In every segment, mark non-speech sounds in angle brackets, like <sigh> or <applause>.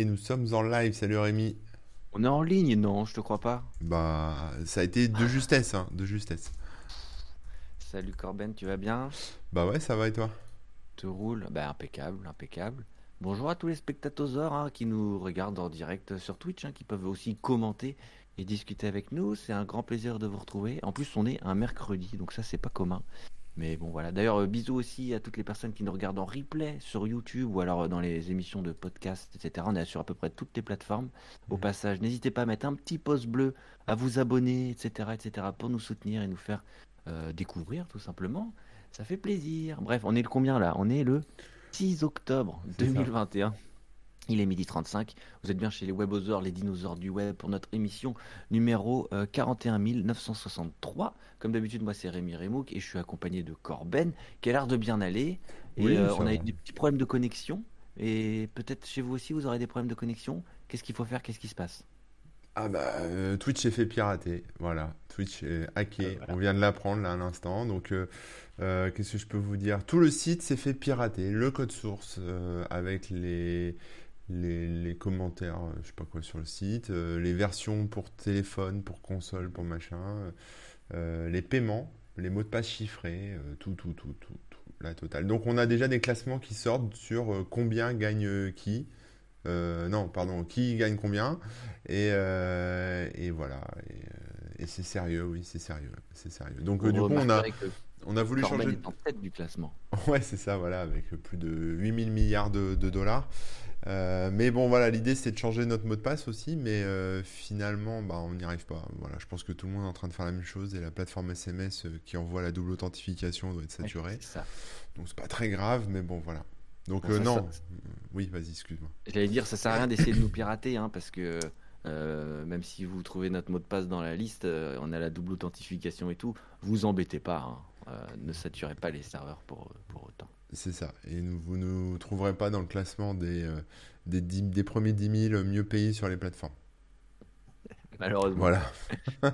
Et nous sommes en live. Salut Rémi. On est en ligne, non, je te crois pas. Bah, ça a été de justesse, hein, de justesse. Salut Corben, tu vas bien? Bah ouais, ça va et toi? Te roule Bah impeccable, impeccable. Bonjour à tous les spectateurs hein, qui nous regardent en direct sur Twitch, hein, qui peuvent aussi commenter et discuter avec nous. C'est un grand plaisir de vous retrouver. En plus, on est un mercredi, donc ça c'est pas commun. Mais bon, voilà. D'ailleurs, euh, bisous aussi à toutes les personnes qui nous regardent en replay sur YouTube ou alors euh, dans les émissions de podcast, etc. On est sur à peu près toutes les plateformes. Au Mhm. passage, n'hésitez pas à mettre un petit pouce bleu, à vous abonner, etc., etc., pour nous soutenir et nous faire euh, découvrir, tout simplement. Ça fait plaisir. Bref, on est le combien là? On est le 6 octobre C'est ça. 2021. Il est midi 35. Vous êtes bien chez les Webosaures, les dinosaures du web, pour notre émission numéro euh, 41 963. Comme d'habitude, moi c'est Rémi Remouk et je suis accompagné de Corben qui a l'air de bien aller. Et Oui, euh, on a eu des petits problèmes de connexion. Et peut-être chez vous aussi, vous aurez des problèmes de connexion. Qu'est-ce qu'il faut faire? Qu'est-ce qui se passe? Ah bah, euh, Twitch est fait pirater. Voilà, Twitch est hacké. On vient de l'apprendre là à l'instant. Donc, euh, euh, qu'est-ce que je peux vous dire? Tout le site s'est fait pirater. Le code source euh, avec les, les, les commentaires, euh, je sais pas quoi sur le site, euh, les versions pour téléphone, pour console, pour machin, euh, les paiements, les mots de passe chiffrés, tout, tout, tout, tout, la totale. Donc, on a déjà des classements qui sortent sur combien gagne qui. Euh, non, pardon, qui gagne combien et, euh, et voilà. Et, et c'est sérieux, oui, c'est sérieux, c'est sérieux. Donc du coup, on a, on a voulu changer. est en tête du classement. <laughs> Ouais, c'est ça, voilà, avec plus de 8000 milliards de, de dollars. Euh, mais bon, voilà, l'idée c'était de changer notre mot de passe aussi, mais euh, finalement, bah, on n'y arrive pas. Voilà, je pense que tout le monde est en train de faire la même chose et la plateforme SMS euh, qui envoie la double authentification doit être saturée. C'est. Donc c'est pas très grave, mais bon, voilà. Donc Bon, euh, ça, non, ça- oui, vas-y, excuse-moi. J'allais dire, ça sert à rien d'essayer de nous pirater, hein, parce que même si vous trouvez notre mot de passe dans la liste, on a la double authentification et tout, vous embêtez pas, hein. Ne saturez pas les serveurs pour, pour. C'est ça. Et nous, vous ne nous trouverez pas dans le classement des, euh, des, dix- des premiers 10 000 mieux payés sur les plateformes. Malheureusement. Voilà. <laughs>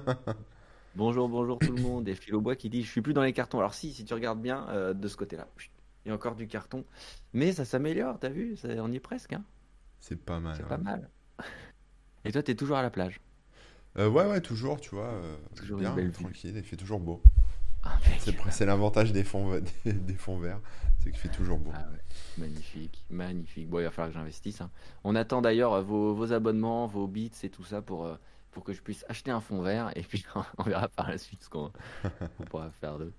Bonjour, bonjour tout le monde. Et Philobois qui dit Je suis plus dans les cartons. Alors, si, si tu regardes bien euh, de ce côté-là, il y a encore du carton. Mais ça s'améliore, t'as vu? Ça- On y est presque. Hein C'est pas mal. C'est ouais. pas mal. Et toi, t'es toujours à la plage? Euh, ouais, ouais, toujours, tu vois. Toujours bien, une belle vue. tranquille, il fait toujours beau. Ah, C'est l'avantage des fonds, des, des fonds verts, c'est qu'il fait toujours beau. Ah ouais, magnifique, magnifique. Bon, il va falloir que j'investisse. hein. On attend d'ailleurs euh, vos, vos abonnements, vos bits et tout ça pour, euh, pour que je puisse acheter un fond vert et puis <laughs> on verra par la suite ce qu'on <laughs> on pourra faire d'autre.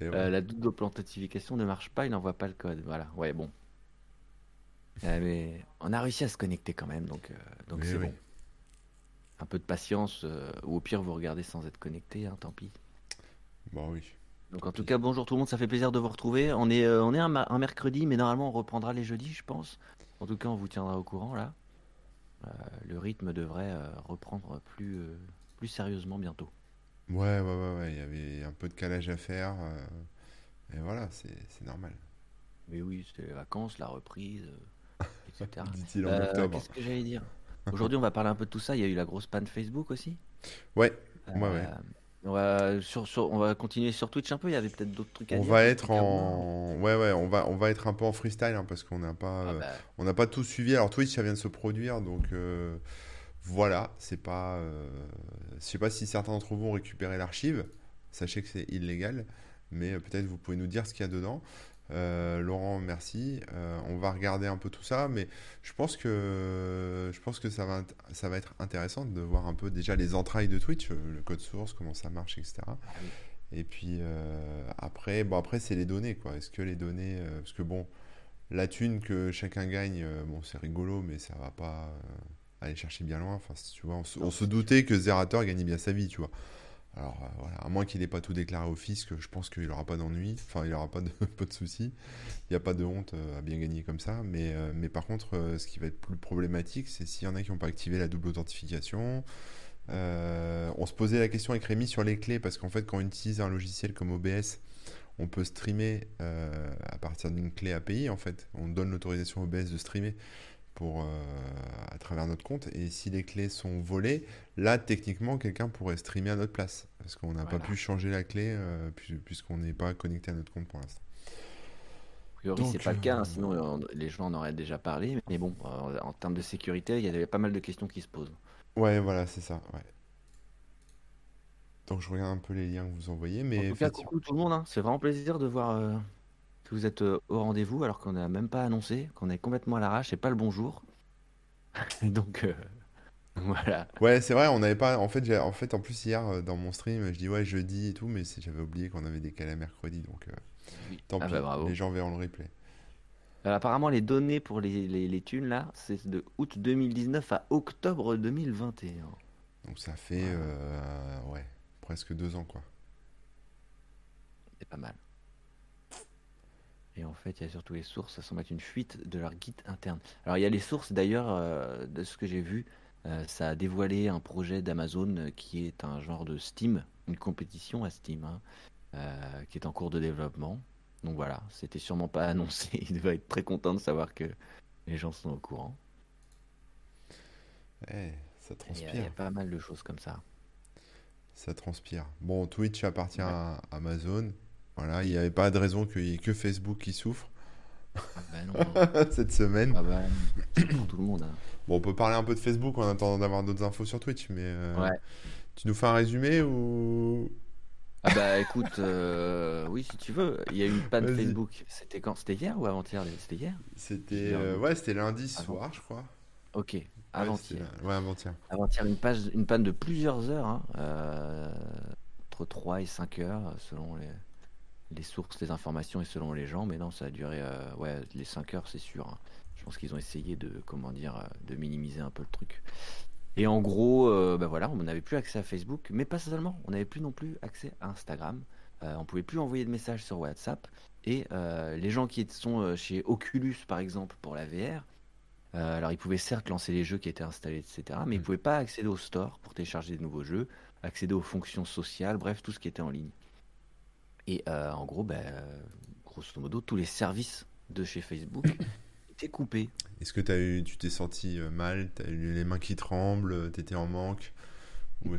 Euh, la double authentification ne marche pas, il n'envoie pas le code. Voilà, ouais, bon. Euh, mais on a réussi à se connecter quand même, donc euh, donc c'est oui. bon. Un peu de patience, ou au pire vous regardez sans être connecté, hein, tant pis. Bon, oui. Donc en tout cas, bonjour tout le monde, ça fait plaisir de vous retrouver. On est, euh, on est un, mercredi, mais normalement on reprendra les jeudis, je pense. En tout cas, on vous tiendra au courant là. Euh, le rythme devrait euh, reprendre plus, plus sérieusement bientôt. Ouais, ouais, ouais, ouais, il y avait un peu de calage à faire. et voilà, c'est normal. Mais oui, c'était les vacances, la reprise, etc. <laughs> Dit-il en octobre. Qu'est-ce que j'allais dire? Aujourd'hui, on va parler un peu de tout ça. Il y a eu la grosse panne Facebook aussi? Ouais, ouais, ouais. On va, sur, sur- on va continuer sur Twitch un peu. Il y avait peut-être d'autres trucs à On dire. va des être en. Ouais, ouais, on va, on va être un peu en freestyle hein, parce qu'on n'a pas. Ah euh, bah, On n'a pas tout suivi. Alors Twitch, ça vient de se produire, donc euh, voilà. C'est pas. euh, je sais pas si certains d'entre vous ont récupéré l'archive. Sachez que c'est illégal, mais euh, peut-être vous pouvez nous dire ce qu'il y a dedans. Euh, Laurent, merci. Euh, on va regarder un peu tout ça, mais je pense que je pense que ça va ça va être intéressant de voir un peu déjà les entrailles de Twitch, euh, le code source, comment ça marche, etc. ah. Et puis euh, après, bon après c'est les données quoi. Est-ce que les données, parce que bon, la thune que chacun gagne, bon c'est rigolo, mais ça va pas aller chercher bien loin. Enfin, tu vois, on, se- on se doutait que Zerator gagnait bien sa vie, tu vois. Alors euh, voilà, à moins qu'il n'ait pas tout déclaré au fisc, je pense qu'il n'aura pas d'ennui, enfin il n'aura pas de, <laughs> pas de soucis. Il n'y a pas de honte euh, à bien gagner comme ça. Mais, euh, par contre, ce qui va être plus problématique, c'est s'il y en a qui n'ont pas activé la double authentification. On se posait la question avec Rémi sur les clés, parce qu'en fait, quand on utilise un logiciel comme OBS, on peut streamer à partir d'une clé API, en fait. On donne l'autorisation OBS de streamer pour, euh, à travers notre compte. Et si les clés sont volées, là, techniquement, quelqu'un pourrait streamer à notre place. Parce qu'on n'a pas pu changer la clé euh, puis- puisqu'on n'est pas connecté à notre compte pour l'instant. priori, c'est pas le cas, hein, sinon les gens en auraient déjà parlé. Mais bon, en termes de sécurité, il y avait pas mal de questions qui se posent. Ouais, voilà, c'est ça. Ouais. Donc je regarde un peu les liens que vous envoyez, mais en tout cas, coucou tout le monde. Hein. C'est vraiment plaisir de voir que vous êtes au rendez-vous alors qu'on n'a même pas annoncé, qu'on est complètement à l'arrache et pas le bonjour. <laughs> Donc <laughs> voilà. Ouais, c'est vrai, on n'avait pas. En fait, en fait, en plus hier dans mon stream, je dis ouais jeudi et tout, mais j'avais oublié qu'on avait décalé à mercredi, donc tant ah pis. Bah, les gens verront le replay. apparemment, les données pour les, les, les thunes là, c'est de août 2019 à octobre 2021. Donc ça fait ouais presque deux ans quoi. C'est pas mal. Et en fait, il y a surtout les sources, ça semble être une fuite de leur guide interne. Alors, il y a les sources, d'ailleurs, euh, de ce que j'ai vu, euh, ça a dévoilé un projet d'Amazon euh, qui est un genre de Steam, une compétition à Steam, hein, qui est en cours de développement. Donc voilà, c'était sûrement pas <laughs> annoncé. Il devait être très content de savoir que les gens sont au courant. Eh, ça transpire. Il y, a pas mal de choses comme ça. Ça transpire. Bon, Twitch appartient à Amazon. Voilà, il n'y avait pas de raison qu'il n'y ait que Facebook qui souffre. Ah bah <laughs> cette semaine. Ah bah, tout le monde. Hein. Bon, on peut parler un peu de Facebook en attendant d'avoir d'autres infos sur Twitch, mais euh, tu nous fais un résumé ou? Ah bah écoute, euh, oui si tu veux, il y a eu une panne Facebook. C'était quand? C'était hier ou avant-hier C'était hier? C'était euh, ouais, c'était lundi soir, je crois. Ok, avant-hier. Ouais, avant-hier. Avant-hier, une, page, une panne de plusieurs heures, hein, entre 3 et 5 heures selon les les sources, les informations et selon les gens, mais non, ça a duré euh, ouais, les 5 heures, c'est sûr. Hein. Je pense qu'ils ont essayé de, comment dire, euh, de minimiser un peu le truc. Et en gros, euh, bah voilà, on n'avait plus accès à Facebook, mais pas seulement, on n'avait plus non plus accès à Instagram. on pouvait plus envoyer de messages sur WhatsApp. Et les gens qui sont chez Oculus, par exemple, pour la VR, alors ils pouvaient certes lancer les jeux qui étaient installés, etc., mais ils ne mm. pouvaient pas accéder au store pour télécharger de nouveaux jeux, accéder aux fonctions sociales, bref, tout ce qui était en ligne. Et euh, en gros, ben, grosso modo, tous les services de chez Facebook <coughs> étaient coupés. Est-ce que as eu, tu t'es senti euh, mal? Tu as eu les mains qui tremblent? Tu étais en manque?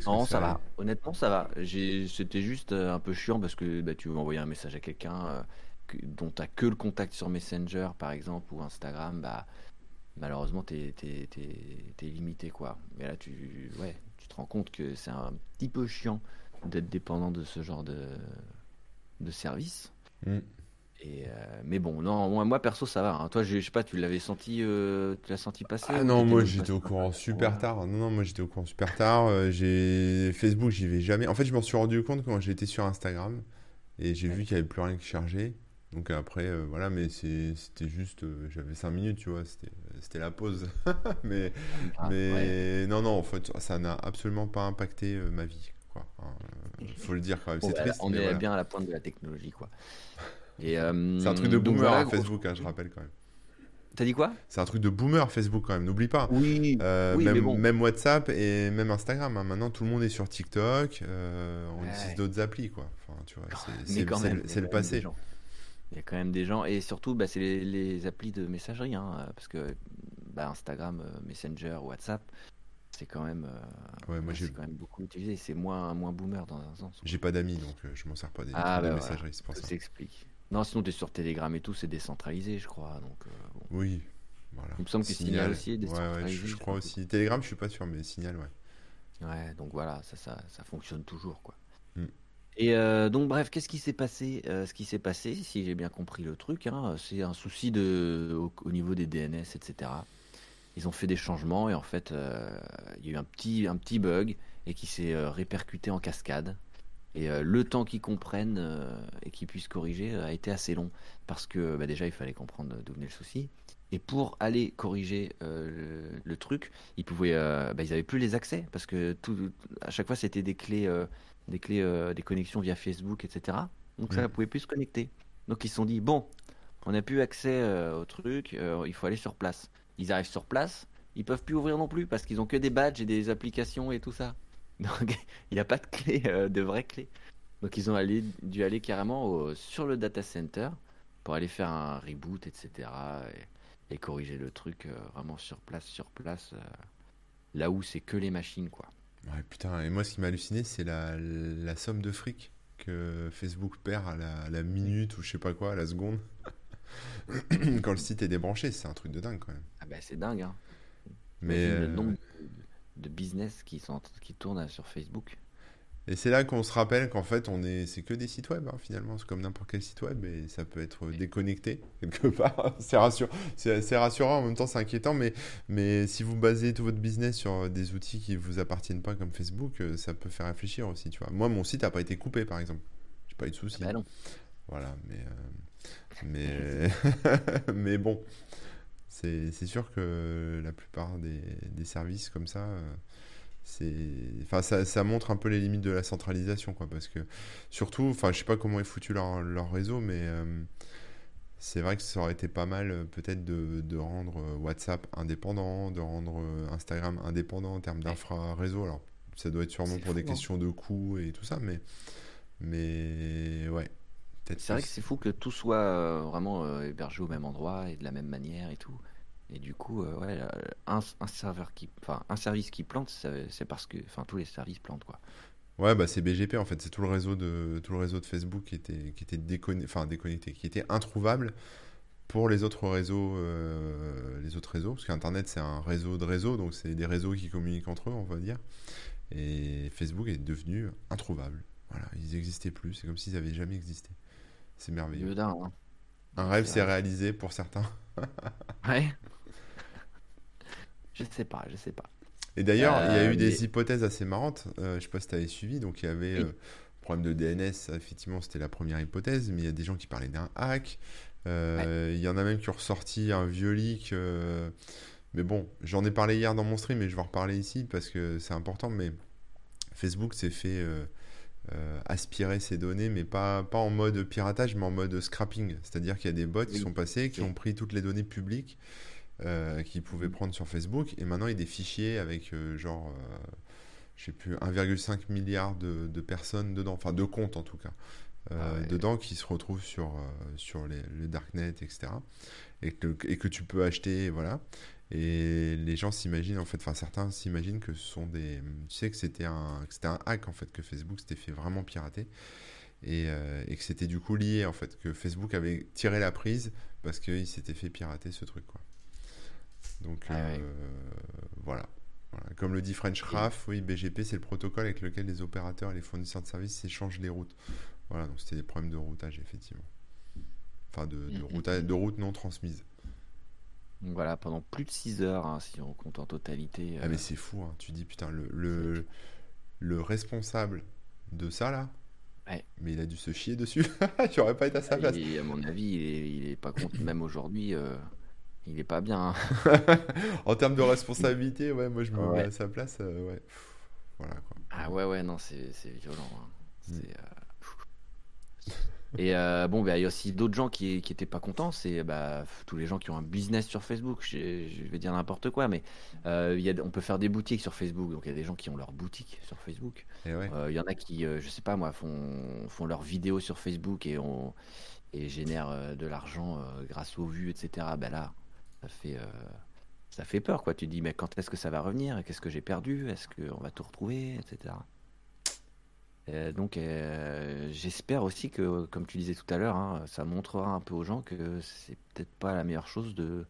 Non, ça, va. Honnêtement, ça va. C'était juste euh, un peu chiant parce que bah, tu veux envoyer un message à quelqu'un dont tu n'as que le contact sur Messenger, par exemple, ou Instagram. Bah, malheureusement, tu es, limité. quoi. Mais là, tu, ouais, tu te rends compte que c'est un petit peu chiant d'être dépendant de ce genre de, de service. Mm. Et euh, mais bon, non, moi, moi, perso ça va. Hein. Toi, je, sais pas, tu l'avais senti, euh, tu l'as senti passer Ah non, moi j'étais au courant super tard. Non, non, moi j'étais au courant super tard. Euh, j'ai Facebook, j'y vais jamais. En fait, je m'en suis rendu compte quand j'étais sur Instagram et j'ai vu qu'il y avait plus rien qui chargeait. Donc après, voilà, mais c'était juste, j'avais 5 minutes, tu vois, c'était la pause. <laughs> mais ah, mais non, non, en fait, ça n'a absolument pas impacté ma vie. Il hein, faut le dire quand même, c'est triste. On est bien à la pointe de la technologie, quoi. <laughs> Euh, c'est un truc de boomer hein, Facebook, hein, je rappelle quand même. T'as dit quoi? C'est un truc de boomer Facebook quand même, n'oublie pas. Oui, euh, même, même, WhatsApp et même Instagram. Maintenant, tout le monde est sur TikTok. Euh, on utilise d'autres applis, quoi. Enfin, tu vois, c'est le passé. Il y a quand même des gens, et surtout, bah, c'est les, applis de messagerie, parce que bah, Instagram, Messenger, WhatsApp, c'est quand même, euh, ouais, moi j'ai quand même beaucoup utilisé. C'est moins, moins boomer dans un sens. J'ai pas d'amis, donc euh, je m'en sers pas des, ah, bah messageries, c'est pour ça. s'explique. Non, sinon tu es sur Telegram et tout, c'est décentralisé, je crois. Donc, euh, Oui, voilà. Il me semble que Signal, aussi est décentralisé. Ouais, je, crois aussi. Telegram, je suis pas sûr, mais Signal, ouais. Ouais, donc voilà, ça, ça, ça fonctionne toujours, quoi. Mm. Et donc bref, qu'est-ce qui s'est passé Ce qui s'est passé, si j'ai bien compris le truc, hein, c'est un souci de, au, niveau des DNS, etc ils ont fait des changements et en fait, euh, il y a eu un petit, un petit bug et qui s'est euh, répercuté en cascade. Et euh, le temps qu'ils comprennent et qu'ils puissent corriger a été assez long parce que bah, déjà il fallait comprendre d'où venait le souci. Et pour aller corriger le, truc, ils pouvaient, bah, ils avaient plus les accès parce que tout, à chaque fois c'était des clés, des clés, des connexions via Facebook, etc. Donc ça ne pouvait plus se connecter. Donc ils se sont dit bon, on n'a plus accès au truc, il faut aller sur place ils arrivent sur place, ils peuvent plus ouvrir non plus parce qu'ils ont que des badges et des applications et tout ça. <laughs> Donc il n'y a pas de clé, euh, de vraie clé. Donc ils ont dû aller carrément sur le data center pour aller faire un reboot, etc. Et, corriger le truc euh, vraiment sur place, sur place, euh, là où c'est que les machines, quoi. Ouais, putain, et moi ce qui m'a halluciné, c'est la, somme de fric que Facebook perd à la, minute ou je sais pas quoi, à la seconde. <coughs> quand le site est débranché. C'est un truc de dingue quand même. Ah bah c'est dingue. Hein. Mais Imagine le euh, nombre de, business qui, sont, qui tournent sur Facebook. Et c'est là qu'on se rappelle qu'en fait, on est, c'est que des sites web, hein, finalement. C'est comme n'importe quel site web et ça peut être déconnecté quelque <laughs> part. C'est rassurant, c'est rassurant, en même temps, c'est inquiétant. Mais, mais si vous basez tout votre business sur des outils qui vous appartiennent pas comme Facebook, euh, ça peut faire réfléchir aussi, tu vois. Moi, mon site n'a pas été coupé, par exemple. J'ai pas eu de Ah soucis. bah non. Voilà, mais, euh, mais, <laughs> mais bon, c'est sûr que la plupart des, des services comme ça, euh, enfin, ça, ça montre un peu les limites de la centralisation, quoi, parce que surtout, enfin, je sais pas comment est foutu leur, leur réseau, mais euh, c'est vrai que ça aurait été pas mal, euh, peut-être, de, de rendre WhatsApp indépendant, de rendre Instagram indépendant en termes d'infra-réseau. Alors, ça doit être sûrement pour des hein. questions de coûts et tout ça, mais, mais ouais, peut-être C'est vrai que c'est fou que tout soit euh, vraiment euh, hébergé au même endroit et de la même manière et tout. Et du coup, euh, ouais, un, un serveur qui, enfin, un service qui plante, c'est parce que, enfin, tous les services plantent quoi. Ouais, bah c'est BGP en fait, c'est tout le réseau de tout le réseau de Facebook qui était qui était déconne- enfin déconnecté, qui était introuvable pour les autres réseaux euh, les autres réseaux parce qu'Internet c'est un réseau de réseaux donc c'est des réseaux qui communiquent entre eux, on va dire. Et Facebook est devenu introuvable. Voilà, ils n'existaient plus, c'est comme s'ils n'avaient jamais existé. C'est merveilleux. Hein. Un rêve s'est réalisé pour certains. <laughs> Ouais. Je sais pas, je sais pas. Et d'ailleurs, il y a Euh, eu des mais- hypothèses assez marrantes. Euh, je sais pas si tu avais suivi. Donc, il y avait Oui. euh, problème de DNS. effectivement, c'était la première hypothèse. Mais il y a des gens qui parlaient d'un hack. Euh, Il y en a même qui ont ressorti un vieux leak. euh, Mais bon, j'en ai parlé hier dans mon stream et je vais en reparler ici parce que c'est important. Mais Facebook s'est fait euh, aspirer ses données, mais pas, pas en mode piratage, mais en mode scrapping. C'est-à-dire qu'il y a des bots qui sont passés, qui ont pris toutes les données publiques euh, qu'ils pouvaient prendre sur Facebook, et maintenant il y a des fichiers avec euh, genre, je sais plus, 1,5 milliard de, de personnes dedans, enfin de comptes en tout cas, Ah ouais. dedans qui se retrouvent sur, sur les, le darknet, etc. Et que, et que tu peux acheter, voilà. Et les gens s'imaginent, en fait, enfin certains s'imaginent que ce sont des. Tu sais que c'était un, que c'était un hack, en fait, que Facebook s'était fait vraiment pirater. Et, euh, et que c'était du coup lié, en fait, que Facebook avait tiré la prise parce qu'il s'était fait pirater ce truc, quoi. Donc, Ah euh, voilà. Voilà. Comme le dit French Raf, oui, BGP, c'est le protocole avec lequel les opérateurs et les fournisseurs de services s'échangent les routes. Voilà, donc c'était des problèmes de routage, effectivement. Enfin, de, de, routage, de routes non transmises. Donc voilà, pendant plus de 6 heures, hein, si on compte en totalité. Ah, euh, mais c'est fou, hein. Tu dis, putain, le, le, le responsable de ça, là, Ouais. mais il a dû se chier dessus. <laughs> J'aurais pas été à sa place. il est- à mon avis, il est, il est pas content. <laughs> Même aujourd'hui, euh, il est pas bien. hein. <laughs> En termes de responsabilité, ouais, moi je me Ouais. mets à sa place, euh, ouais. Pff, Voilà quoi. Ah ouais, ouais, non, c'est violent. Mm. C'est, euh, Et euh, bon, bah, il y a aussi d'autres gens qui, qui étaient pas contents. C'est bah, tous les gens qui ont un business sur Facebook. Je, je vais dire n'importe quoi, mais euh, y a, on peut faire des boutiques sur Facebook. Donc il y a des gens qui ont leur boutique sur Facebook. Ouais. Euh, Il y en a qui, euh, je sais pas moi, font, font leurs vidéos sur Facebook et, on, et génèrent euh, de l'argent grâce aux vues, etc. Ben là, ça fait, ça fait peur, quoi. Tu te dis, mais quand est-ce que ça va revenir? Qu'est-ce que j'ai perdu? Est-ce qu'on va tout retrouver, etc. Euh, donc, euh, j'espère aussi que, comme tu disais tout à l'heure, hein, ça montrera un peu aux gens que c'est peut-être pas la meilleure chose de,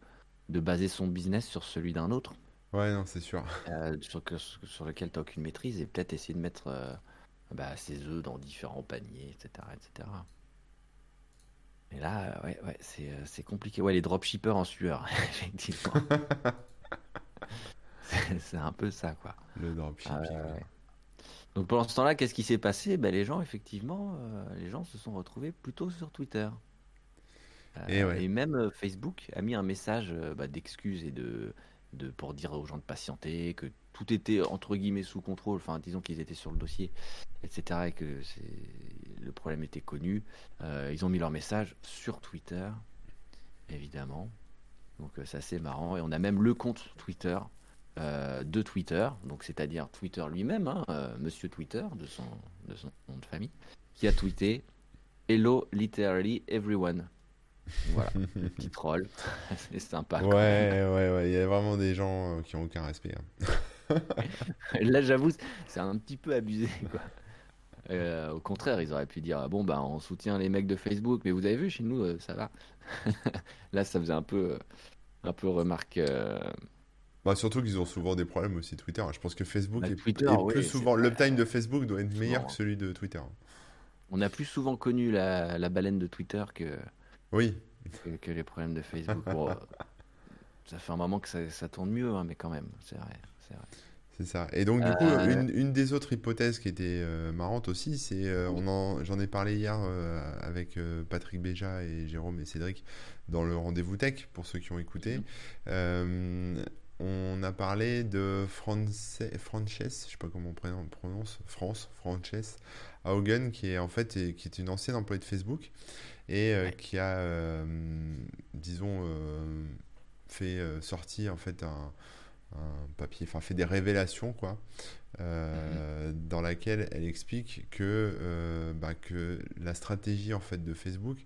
de baser son business sur celui d'un autre Ouais, non, c'est sûr. euh, sur, que- sur lequel tu n'as aucune maîtrise et peut-être essayer de mettre euh, bah, ses œufs dans différents paniers, etc. etc. Et là, euh, ouais, ouais, c'est, euh, c'est compliqué. Ouais, les dropshippers en sueur, <laughs> effectivement. <laughs> c'est, c'est un peu ça, quoi. Le dropshipping. Ah, ouais, ouais. ouais. Donc pendant ce temps-là, qu'est-ce qui s'est passé? Ben, Les gens, effectivement, euh, les gens se sont retrouvés plutôt sur Twitter. Euh, Et ouais. et même euh, Facebook a mis un message bah, d'excuses et de, de pour dire aux gens de patienter, que tout était entre guillemets sous contrôle. Enfin, disons qu'ils étaient sur le dossier, etc. Et que le problème était connu. Euh, ils ont mis leur message sur Twitter, évidemment. Donc euh, c'est assez marrant. Et on a même le compte Twitter euh, de Twitter, donc c'est-à-dire Twitter lui-même, hein, euh, Monsieur Twitter de son, de son nom de famille, qui a tweeté Hello literally everyone. <laughs> Voilà, petit troll, <laughs> c'est sympa. Ouais, ouais, ouais. Il y a vraiment des gens euh, qui ont aucun respect. hein. <laughs> Là, j'avoue, c'est un petit peu abusé. Quoi. Euh, au contraire, ils auraient pu dire bon bah on soutient les mecs de Facebook, mais vous avez vu chez nous euh, ça va. Là, ça faisait un peu, un peu remarque. euh, Bah, surtout qu'ils ont souvent des problèmes aussi Twitter. Je pense que Facebook bah, est, Twitter, est oui, plus souvent. L'uptime de Facebook doit être meilleur que celui de Twitter. On a plus souvent connu la, la baleine de Twitter que, Oui, que, que les problèmes de Facebook. Bon, <laughs> ça fait un moment que ça, ça tourne mieux, hein, mais quand même, c'est vrai, c'est vrai. c'est ça. Et donc, du coup, Euh, une, une des autres hypothèses qui était euh, marrante aussi, c'est. euh, on en, j'en ai parlé hier euh, avec Patrick Béja et Jérôme et Cédric dans le rendez-vous tech, pour ceux qui ont écouté. On a parlé de France, Frances, je sais pas comment on prononce, France, Frances Haugen, qui est en fait qui est une ancienne employée de Facebook et euh, Ouais. qui a, euh, disons, euh, fait sortir en fait un, un papier, enfin fait des révélations quoi, euh, dans laquelle elle explique que, euh, bah, que la stratégie en fait de Facebook,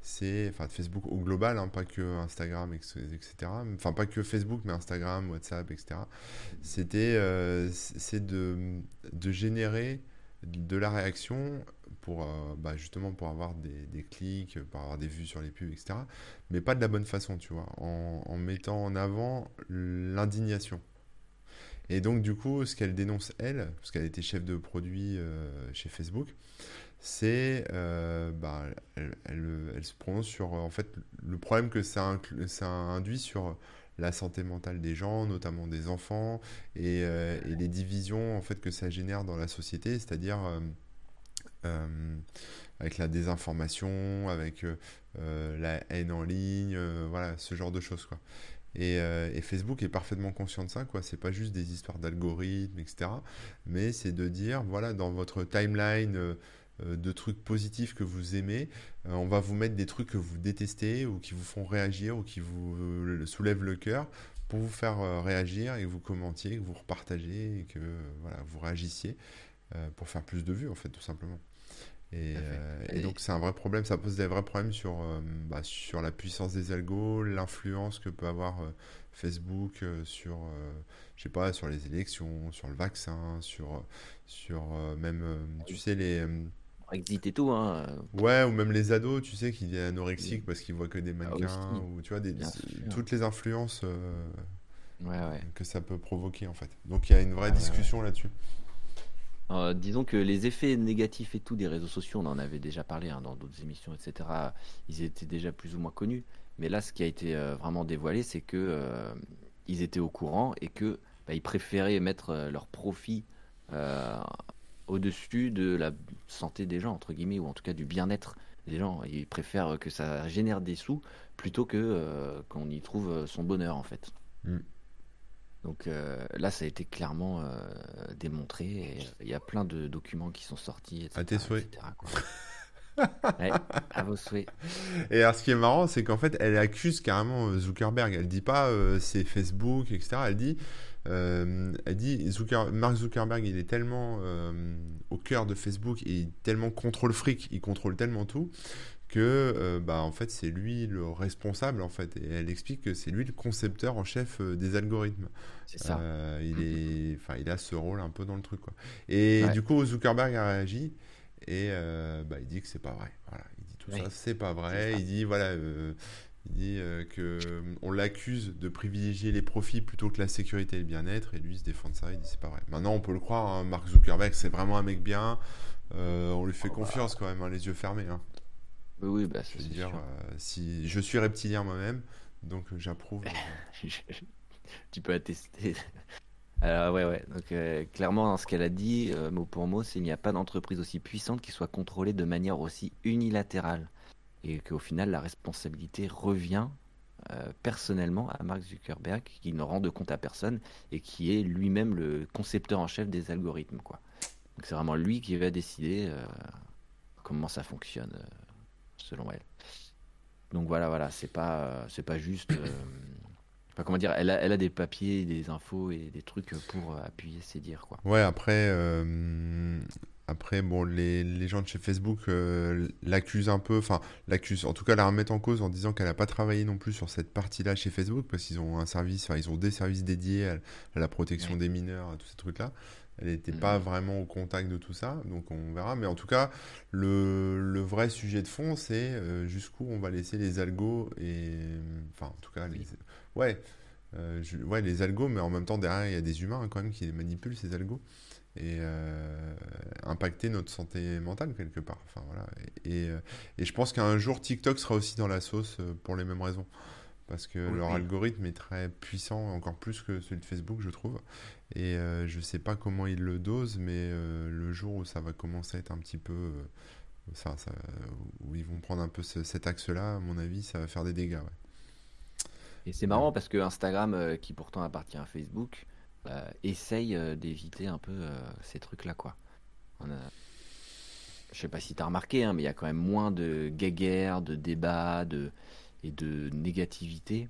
c'est, enfin de Facebook au global, hein, pas que Instagram, etc. Enfin pas que Facebook, mais Instagram, WhatsApp, etc. C'était, euh, c'est de, de générer de la réaction pour euh, bah, justement pour avoir des, clics, pour avoir des vues sur les pubs, etc. Mais pas de la bonne façon, tu vois, en, mettant en avant l'indignation. Et donc, du coup, ce qu'elle dénonce, elle, parce qu'elle était chef de produit euh, chez Facebook, c'est. euh, bah, elle, se prononce sur, euh, en fait, le problème que ça, induit sur la santé mentale des gens, notamment des enfants, et, et les divisions, en fait, que ça génère dans la société, c'est-à-dire. Euh, avec la désinformation, avec euh, euh, la haine en ligne, voilà, ce genre de choses, quoi. Et, Facebook est parfaitement conscient de ça, quoi. C'est pas juste des histoires d'algorithmes, etc. Mais c'est de dire, voilà, dans votre timeline de trucs positifs que vous aimez, on va vous mettre des trucs que vous détestez ou qui vous font réagir ou qui vous soulèvent le cœur pour vous faire réagir et que vous commentiez, que vous repartagez et que voilà, vous réagissiez pour faire plus de vues, en fait, tout simplement. Et, euh, et donc c'est un vrai problème, ça pose des vrais problèmes sur, euh, bah, sur la puissance des algos, l'influence que peut avoir euh, Facebook euh, sur, euh, je sais pas, sur les élections, sur le vaccin, sur, sur euh, même, euh, tu sais, les... Brexit et tout, hein. Ouais, ou même les ados, tu sais, qui deviennent anorexiques parce qu'ils voient que des Ah, mannequins, ou tu vois, des, toutes les influences euh, Ouais, ouais. que ça peut provoquer en fait. Donc il y a une vraie ouais. discussion là-dessus. Euh, disons que les effets négatifs et tout des réseaux sociaux, on en avait déjà parlé hein, dans d'autres émissions, etc. Ils étaient déjà plus ou moins connus. Mais là, ce qui a été euh, vraiment dévoilé, c'est que euh, ils étaient au courant et que bah, ils préféraient mettre leur profit au-dessus de la santé des gens, entre guillemets, ou en tout cas du bien-être des gens. Ils préfèrent que ça génère des sous plutôt que qu'on y trouve son bonheur, en fait. Mm. Donc euh, là, ça a été clairement euh, démontré. et Il y a plein de documents qui sont sortis, etc. À tes souhaits. etc.. <laughs> Ouais, à vos souhaits. Et alors ce qui est marrant, c'est qu'en fait, elle accuse carrément euh, Zuckerberg. Elle dit pas euh, c'est Facebook, etc. Elle dit, euh, elle dit Zucker- Mark Zuckerberg, il est tellement euh, au cœur de Facebook et tellement contrôle fric, il contrôle tellement tout que euh, bah en fait c'est lui le responsable en fait. Et elle explique que c'est lui le concepteur en chef euh, des algorithmes. C'est ça. Euh, il est, enfin, il a ce rôle un peu dans le truc, quoi. Et Ouais. du coup, Zuckerberg a réagi et bah, il dit que c'est pas vrai. Voilà, il dit tout Oui. ça, c'est pas vrai. Il dit voilà, il dit que on l'accuse de privilégier les profits plutôt que la sécurité et le bien-être. Et lui il se défend de ça. Il dit c'est pas vrai. Maintenant, on peut le croire. hein, Mark Zuckerberg, c'est vraiment un mec bien. On lui fait Oh, bah. confiance quand même, hein, les yeux fermés. hein. Oui, oui, bah, Je veux dire, euh, si je suis reptilien moi-même, donc euh, j'approuve. euh, <laughs> tu peux attester. <laughs> Alors ouais, ouais. Donc euh, clairement, dans ce qu'elle a dit, mot pour mot, c'est qu'il n'y a pas d'entreprise aussi puissante qui soit contrôlée de manière aussi unilatérale. Et qu'au final, la responsabilité revient personnellement à Mark Zuckerberg, qui ne rend de compte à personne et qui est lui-même le concepteur en chef des algorithmes. Quoi. Donc c'est vraiment lui qui va décider comment ça fonctionne, selon elle. Donc voilà, voilà, c'est pas, euh, c'est pas juste. euh, Enfin, comment dire, elle a, elle a des papiers, des infos et des trucs pour euh, appuyer ses dires, quoi. Ouais, après, euh, après bon, les, les gens de chez Facebook euh, l'accusent un peu, enfin, l'accusent, en tout cas, la remettent en cause en disant qu'elle n'a pas travaillé non plus sur cette partie-là chez Facebook, parce qu'ils ont un service, enfin, ils ont des services dédiés à, à la protection Ouais. des mineurs, à tous ces trucs-là. Elle n'était pas Mhm. vraiment au contact de tout ça, donc on verra. Mais en tout cas, le, le vrai sujet de fond, c'est euh, jusqu'où on va laisser les algos et, enfin, en tout cas, les, Oui. ouais, euh, je- ouais, les algos, mais en même temps, derrière, il y a des humains hein, quand même qui les manipulent, ces algos, et euh, impacter notre santé mentale quelque part. Enfin, voilà. Et, et, et je pense qu'un jour, TikTok sera aussi dans la sauce pour les mêmes raisons. Parce que Oui, leur oui. algorithme est très puissant, encore plus que celui de Facebook, je trouve. Et euh, je sais pas comment ils le dosent, mais euh, le jour où ça va commencer à être un petit peu. euh, ça, ça- où ils vont prendre un peu ce- cet axe-là, à mon avis, ça va faire des dégâts. ouais. Et c'est marrant parce que Instagram, qui pourtant appartient à Facebook, essaye d'éviter un peu ces trucs-là, quoi. On a... Je sais pas si tu as remarqué, hein, mais il y a quand même moins de guéguerre, de débats de... et de négativité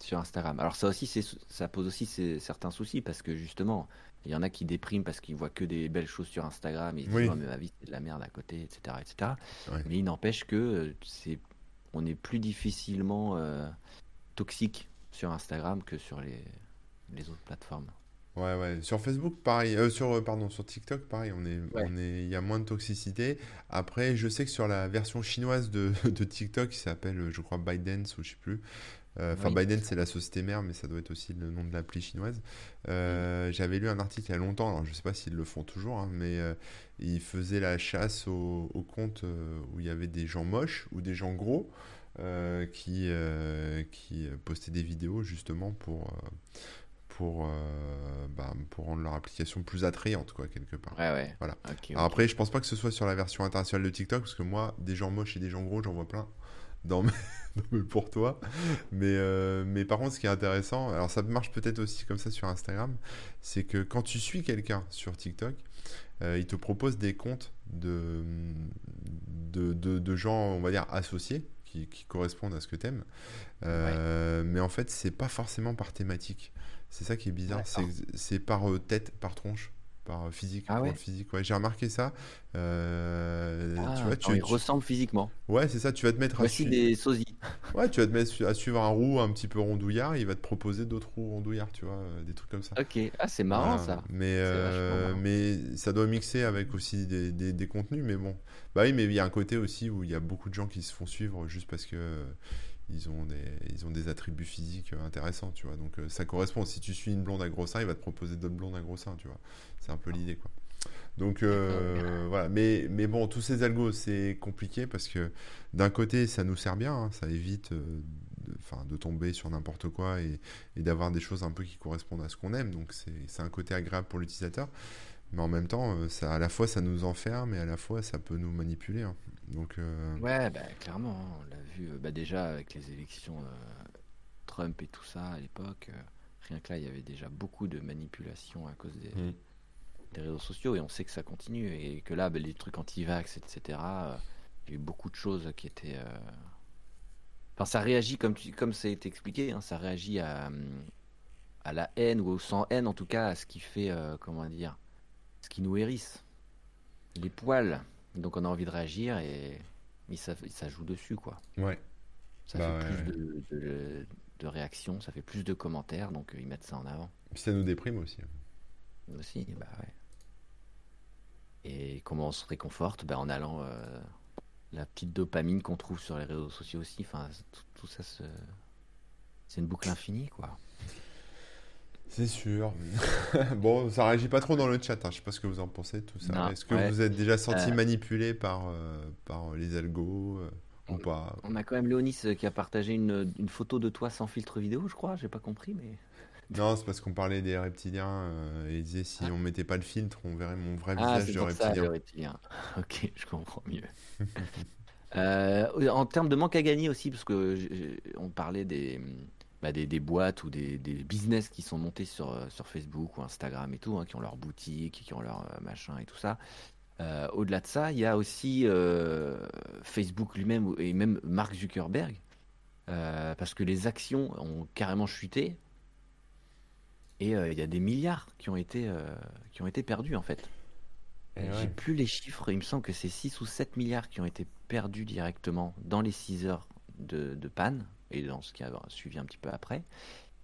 sur Instagram. Alors ça aussi, ça pose aussi certains soucis parce que justement, il y en a qui dépriment parce qu'ils voient que des belles choses sur Instagram et ils se disent Oui. Oh, mais ma vie c'est de la merde à côté, etc., etc. Ouais. Mais il n'empêche que euh, c'est, on est plus difficilement euh, toxique sur Instagram que sur les, les autres plateformes. Ouais, ouais. Sur Facebook, pareil. Euh, sur, euh, pardon, sur TikTok, pareil. On est, Ouais. on est, il y a moins de toxicité. Après, je sais que sur la version chinoise de, <laughs> de TikTok, qui s'appelle, euh, je crois, ByteDance ou je sais plus. Euh, Enfin, Oui, ByteDance, c'est la société mère, mais ça doit être aussi le nom de l'appli chinoise. Euh, j'avais lu un article il y a longtemps. Alors, je sais pas s'ils le font toujours, hein, mais euh, ils faisaient la chasse aux, aux comptes où il y avait des gens moches ou des gens gros. qui, qui postaient des vidéos justement pour, pour, euh, bah, pour rendre leur application plus attrayante, quoi, quelque part. Ouais, ouais. Voilà. Après, je pense pas que ce soit sur la version internationale de TikTok, parce que moi, des gens moches et des gens gros, j'en vois plein <laughs> dans mes, pour toi. Mais, euh, mais par contre, ce qui est intéressant, alors ça marche peut-être aussi comme ça sur Instagram, c'est que quand tu suis quelqu'un sur TikTok, euh, il te propose des comptes de, de, de, de gens, on va dire, associés, qui, qui correspondent à ce que tu aimes. Mais en fait, c'est pas forcément par thématique. C'est ça qui est bizarre. C'est par euh, tête, par tronche, par euh, physique. Ah ouais? physique. Ouais, j'ai remarqué ça. Euh, tu Ah, vois, tu, ils tu- ressemblent physiquement. ouais, c'est ça. Tu vas te mettre à, Voici su- des sosies. <laughs> ouais, tu vas te mettre à suivre un roux un petit peu rondouillard. Il va te proposer d'autres roux rondouillards, tu vois, des trucs comme ça. Ok, ah, c'est marrant Voilà. ça. Mais, euh, marrant. mais ça doit mixer avec aussi des, des- des contenus. Mais bon, bah oui, mais il y a un côté aussi où il y a beaucoup de gens qui se font suivre juste parce que ils ont des, ils ont des attributs physiques euh, intéressants, tu vois. Donc euh, ça correspond. Si tu suis une blonde à gros seins, il va te proposer d'autres blondes à gros seins, tu vois. C'est un peu l'idée, quoi. Donc euh, voilà, mais, mais bon, tous ces algos, c'est compliqué parce que d'un côté, ça nous sert bien, hein, ça évite euh, de, tomber sur n'importe quoi et, et d'avoir des choses un peu qui correspondent à ce qu'on aime. Donc c'est un côté agréable pour l'utilisateur, mais en même temps, ça, à la fois, ça nous enferme et à la fois, ça peut nous manipuler. hein. Donc euh, Ouais, bah, clairement, hein, on l'a vu euh, bah, déjà avec les élections euh, Trump et tout ça à l'époque. euh, rien que là, il y avait déjà beaucoup de manipulation à cause des, Mm. des réseaux sociaux et on sait que ça continue et que là, bah, les trucs anti-vax, etc., euh, il y a eu beaucoup de choses qui étaient. euh, Enfin, ça réagit comme, tu, comme ça a été expliqué, hein, ça réagit à, à la haine ou au sans haine en tout cas, à ce qui fait, euh, comment dire, ce qui nous hérisse. Les poils. Donc on a envie de réagir et, ça, ça joue dessus, quoi. ouais, Ça Bah fait ouais, plus de, de- de réactions, ça fait plus de commentaires, donc euh, ils mettent ça en avant puis ça nous déprime aussi. aussi. Bah ouais. Et comment on se réconforte? Bah, En allant euh, la petite dopamine qu'on trouve sur les réseaux sociaux aussi. Enfin, tout, tout ça, se- c'est une boucle infinie, quoi. C'est sûr. <laughs> bon, ça réagit pas trop dans le chat. hein. Je sais pas ce que vous en pensez de tout ça. Est-ce que ouais. vous êtes déjà senti Euh, manipulé par, euh, par les algos euh, ou pas? On a quand même Léonis qui a partagé une, une photo de toi sans filtre vidéo, je crois. J'ai pas compris, mais. <laughs> Non, c'est parce qu'on parlait des reptiliens euh, et il disait si Ah. on mettait pas le filtre, on verrait mon vrai Ah, visage de pour ça, reptilien. le reptilien. <laughs> Ok, je comprends mieux. Euh, en termes de manque à gagner aussi, parce que on parlait des, bah, des, des boîtes ou des, des business qui sont montés sur, euh, sur Facebook ou Instagram et tout, hein, qui ont leur boutique, qui ont leur euh, machin et tout ça. Euh, Au-delà de ça, il y a aussi euh, Facebook lui-même et même Mark Zuckerberg, euh, parce que les actions ont carrément chuté et il y a des milliards qui ont été, qui ont été perdus en fait. Et J'ai ouais. plus les chiffres, il me semble que c'est 6 ou 7 milliards qui ont été perdus directement dans les 6 heures de, de panne et dans ce qui a suivi un petit peu après.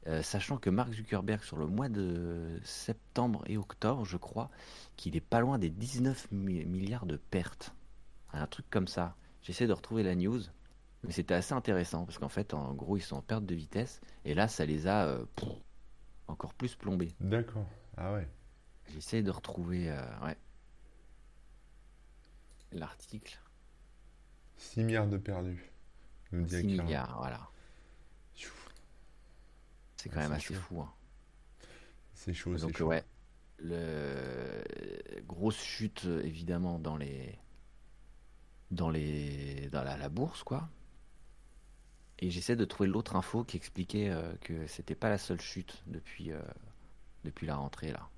euh, sachant que Mark Zuckerberg, sur le mois de septembre et octobre, je crois, qu'il est pas loin des 19 mi- milliards de pertes. Un truc comme ça. J'essaie de retrouver la news, mais c'était assez intéressant, parce qu'en fait, en gros, ils sont en perte de vitesse, et là, ça les a euh, pff, encore plus plombés. D'accord. Ah ouais. J'essaie de retrouver euh, ouais, l'article. 6 milliards de perdus. Nous dit 6 Akira. milliards, voilà. C'est quand Ouais, même assez fou. hein. C'est chaud, Donc chaud. ouais, le grosse chute évidemment dans les dans les dans la, la bourse quoi. Et j'essaie de trouver l'autre info qui expliquait euh, que c'était pas la seule chute depuis euh, depuis la rentrée là.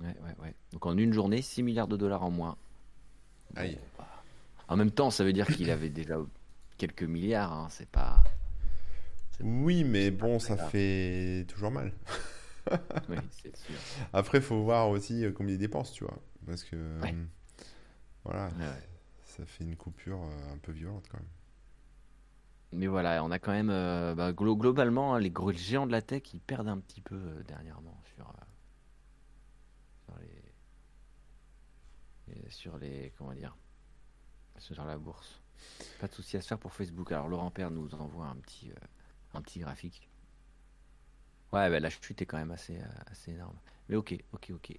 Ouais ouais ouais. Donc en une journée, 6 milliards de dollars en moins. Aïe. En même temps, ça veut dire qu'il avait déjà quelques milliards. hein, C'est pas. Oui, mais bon, ça grave. fait toujours mal. Oui, <laughs> c'est sûr. Après, faut voir aussi euh, combien il dépense, tu vois. Parce que, Ouais. euh, voilà, Ouais, ça fait une coupure euh, un peu violente quand même. Mais voilà, on a quand même euh, bah, glo- globalement hein, les gros géants de la tech ils perdent un petit peu euh, dernièrement sur euh, sur les sur les comment dire sur la bourse. Pas de souci à se faire pour Facebook. Alors Laurent Père nous envoie un petit un petit graphique. Ouais, bah, la chute est quand même assez euh, assez énorme. Mais ok, ok, ok.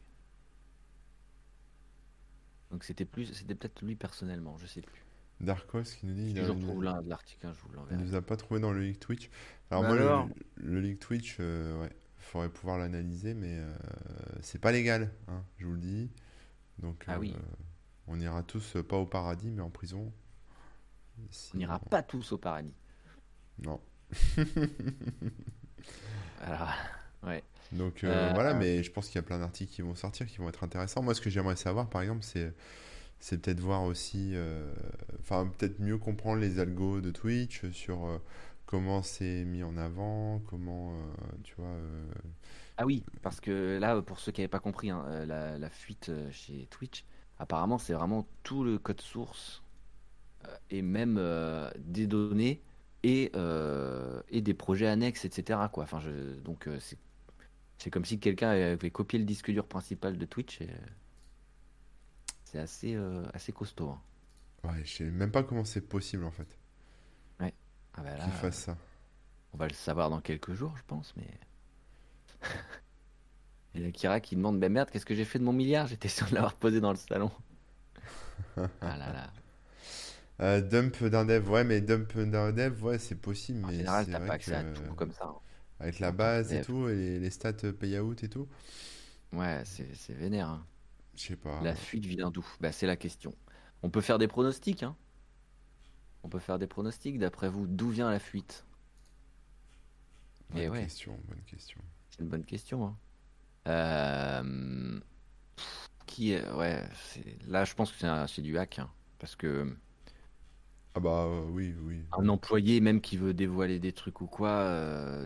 Donc c'était plus c'était peut-être lui personnellement, je sais plus. Darkos qui nous dit Si il, a- je il- retrouve l'article, hein, je vous il l'enverrai. nous a pas trouvé dans le leak Twitch. Alors Bah moi, le- alors le, leak Twitch, euh, ouais, faudrait pouvoir l'analyser, mais euh, c'est pas légal, hein, je vous le dis. Donc, Ah oui. euh, on ira tous pas au paradis, mais en prison. Si On n'ira pas tous au paradis. Non. <laughs> Alors, ouais. Donc euh, Euh, voilà, mais je pense qu'il y a plein d'articles qui vont sortir, qui vont être intéressants. Moi, ce que j'aimerais savoir, par exemple, c'est c'est peut-être voir aussi, euh, enfin peut-être mieux comprendre les algos de Twitch sur euh, comment c'est mis en avant, comment, euh, tu vois. euh, Ah oui, parce que là, pour ceux qui n'avaient pas compris, hein, euh, la, la fuite euh, chez Twitch, apparemment, c'est vraiment tout le code source euh, et même euh, des données et, euh, et des projets annexes, etc. Quoi. Enfin, je, donc, euh, c'est c'est comme si quelqu'un avait copié le disque dur principal de Twitch. et, C'est assez, euh, assez costaud. hein. Ouais, je sais même pas comment c'est possible en fait Ah bah là, qu'ils fassent ça. on va le savoir dans quelques jours, je pense, mais. <laughs> Et la Kira qui demande, ben merde, qu'est-ce que j'ai fait de mon milliard? J'étais sûr de l'avoir posé dans le salon. Ah là là. Euh, dump d'un dev, ouais, mais dump d'un dev, ouais, c'est possible, En mais général, t'as pas accès à tout comme ça. hein. avec la base et tout, et les, stats euh, payout et tout, Ouais, c'est vénère. hein. je sais pas. La fuite vient d'où? Bah, c'est la question. On peut faire des pronostics, hein. On peut faire des pronostics. D'après vous, d'où vient la fuite? Bonne Eh ouais. question, bonne question. C'est une bonne question. hein. Euh, Qui est... Ouais, là, je pense que c'est un- du hack. hein. Parce que. Ah bah euh, oui, oui. Un employé, même qui veut dévoiler des trucs ou quoi, euh,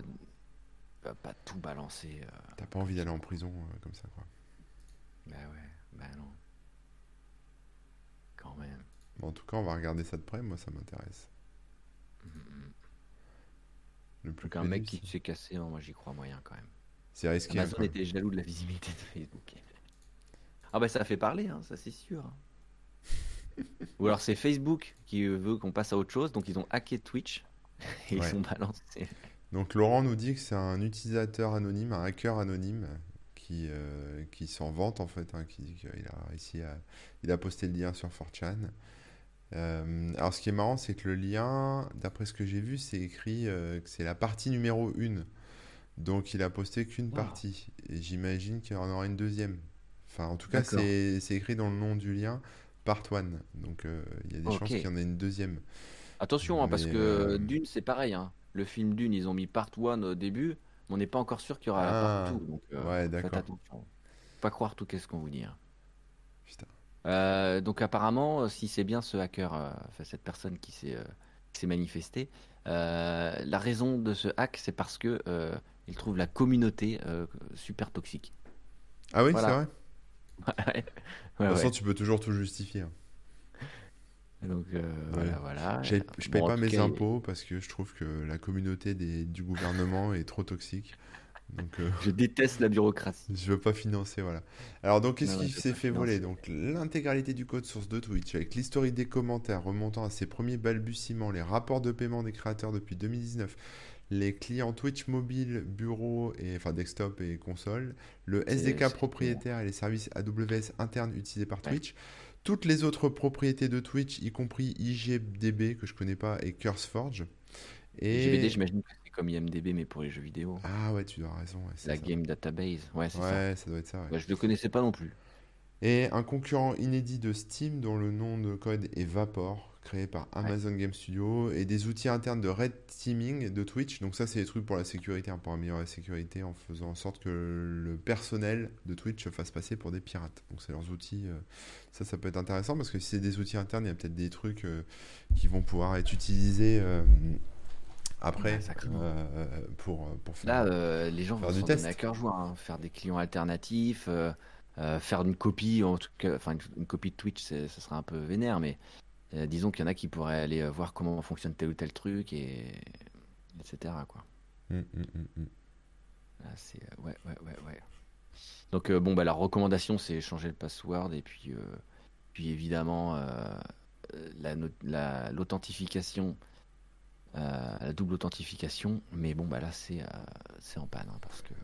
va pas tout balancer. euh. T'as pas envie d'aller en prison euh, comme ça, quoi. Bah ouais, bah non. Quand même. Bon, en tout cas, on va regarder ça de près, moi ça m'intéresse. Le plus Donc un mec qui s'est cassé, non, moi j'y crois moyen quand même. c'est risqué. hein, Amazon quand même. était jaloux de la visibilité de Facebook. Ah bah ça fait parler, hein, ça c'est sûr. <laughs> Ou alors c'est Facebook qui veut qu'on passe à autre chose, donc ils ont hacké Twitch <laughs> et ils sont balancés. Donc Laurent nous dit que c'est un utilisateur anonyme, un hacker anonyme qui, euh, qui s'en vante en fait, hein, qui dit qu'il a réussi à... Il a posté le lien sur 4chan. Euh, alors ce qui est marrant, c'est que le lien, d'après ce que j'ai vu, c'est écrit euh, que c'est la partie numéro 1. Donc il a posté qu'une Wow. partie. Et j'imagine qu'il y en aura une deuxième. Enfin, en tout cas, c'est écrit dans le nom du lien, part 1. Donc euh, il y a des chances qu'il y en ait une deuxième. Attention, hein, parce que euh, Dune c'est pareil. hein. Le film Dune, ils ont mis part 1 au début, mais on n'est pas encore sûr qu'il y aura Ah, part 2. Donc euh, ouais, faites d'accord. attention. Faut Pas croire tout qu'est-ce qu'on vous dit. hein. Putain. Euh, donc apparemment, si c'est bien ce hacker, euh, enfin cette personne qui s'est euh, manifestée, la raison de ce hack, c'est parce que il trouve la communauté super toxique. Ah oui, Voilà. c'est vrai? Ouais, De toute façon, tu peux toujours tout justifier. hein. Donc euh, voilà, voilà. J'ai- Je paye Bon, en pas tout mes cas, impôts parce que je trouve que la communauté des, du gouvernement est trop toxique. Donc, euh, je déteste la bureaucratie. <laughs> je veux pas financer, voilà. Alors, donc, qu'est-ce Non, qui je veux s'est pas fait voler? financer. Donc, l'intégralité du code source de Twitch, avec l'historique des commentaires remontant à ses premiers balbutiements, les rapports de paiement des créateurs depuis 2019, les clients Twitch mobile, bureau, et, enfin desktop et console, le SDK propriétaire et les services AWS internes utilisés par Ouais. Twitch, toutes les autres propriétés de Twitch, y compris IGDB, que je connais pas, et CurseForge. Et... j'imagine que c'est comme IMDB, mais pour les jeux vidéo. Ah ouais, tu as raison, ouais, La ça. Game Database. Ouais, c'est ça. Ouais, ça doit être ça, ouais. Ouais, je le connaissais pas non plus. Et un concurrent inédit de Steam dont le nom de code est Vapor, créé par Amazon Game Studio, et des outils internes de red teaming de Twitch. Donc ça, c'est des trucs pour la sécurité, hein, pour améliorer la sécurité en faisant en sorte que le personnel de Twitch se fasse passer pour des pirates. Donc c'est leurs outils. euh, Ça, ça peut être intéressant parce que si c'est des outils internes, il y a peut-être des trucs euh, qui vont pouvoir être utilisés euh, après Ouais, pour, pour faire... Là, les gens Faire vont test. donner à cœur joie. hein. Faire des clients alternatifs, euh, faire une copie, en tout cas, enfin une, une copie de Twitch, ça serait un peu vénère, mais euh, disons qu'il y en a qui pourraient aller euh, voir comment fonctionne tel ou tel truc et etc. Quoi. Là, c'est ouais, ouais, ouais, ouais. Donc euh, bon, bah la recommandation, c'est changer le password et puis euh, puis évidemment euh, la l'authentification. la double authentification, mais bon bah là c'est c'est en panne hein, parce que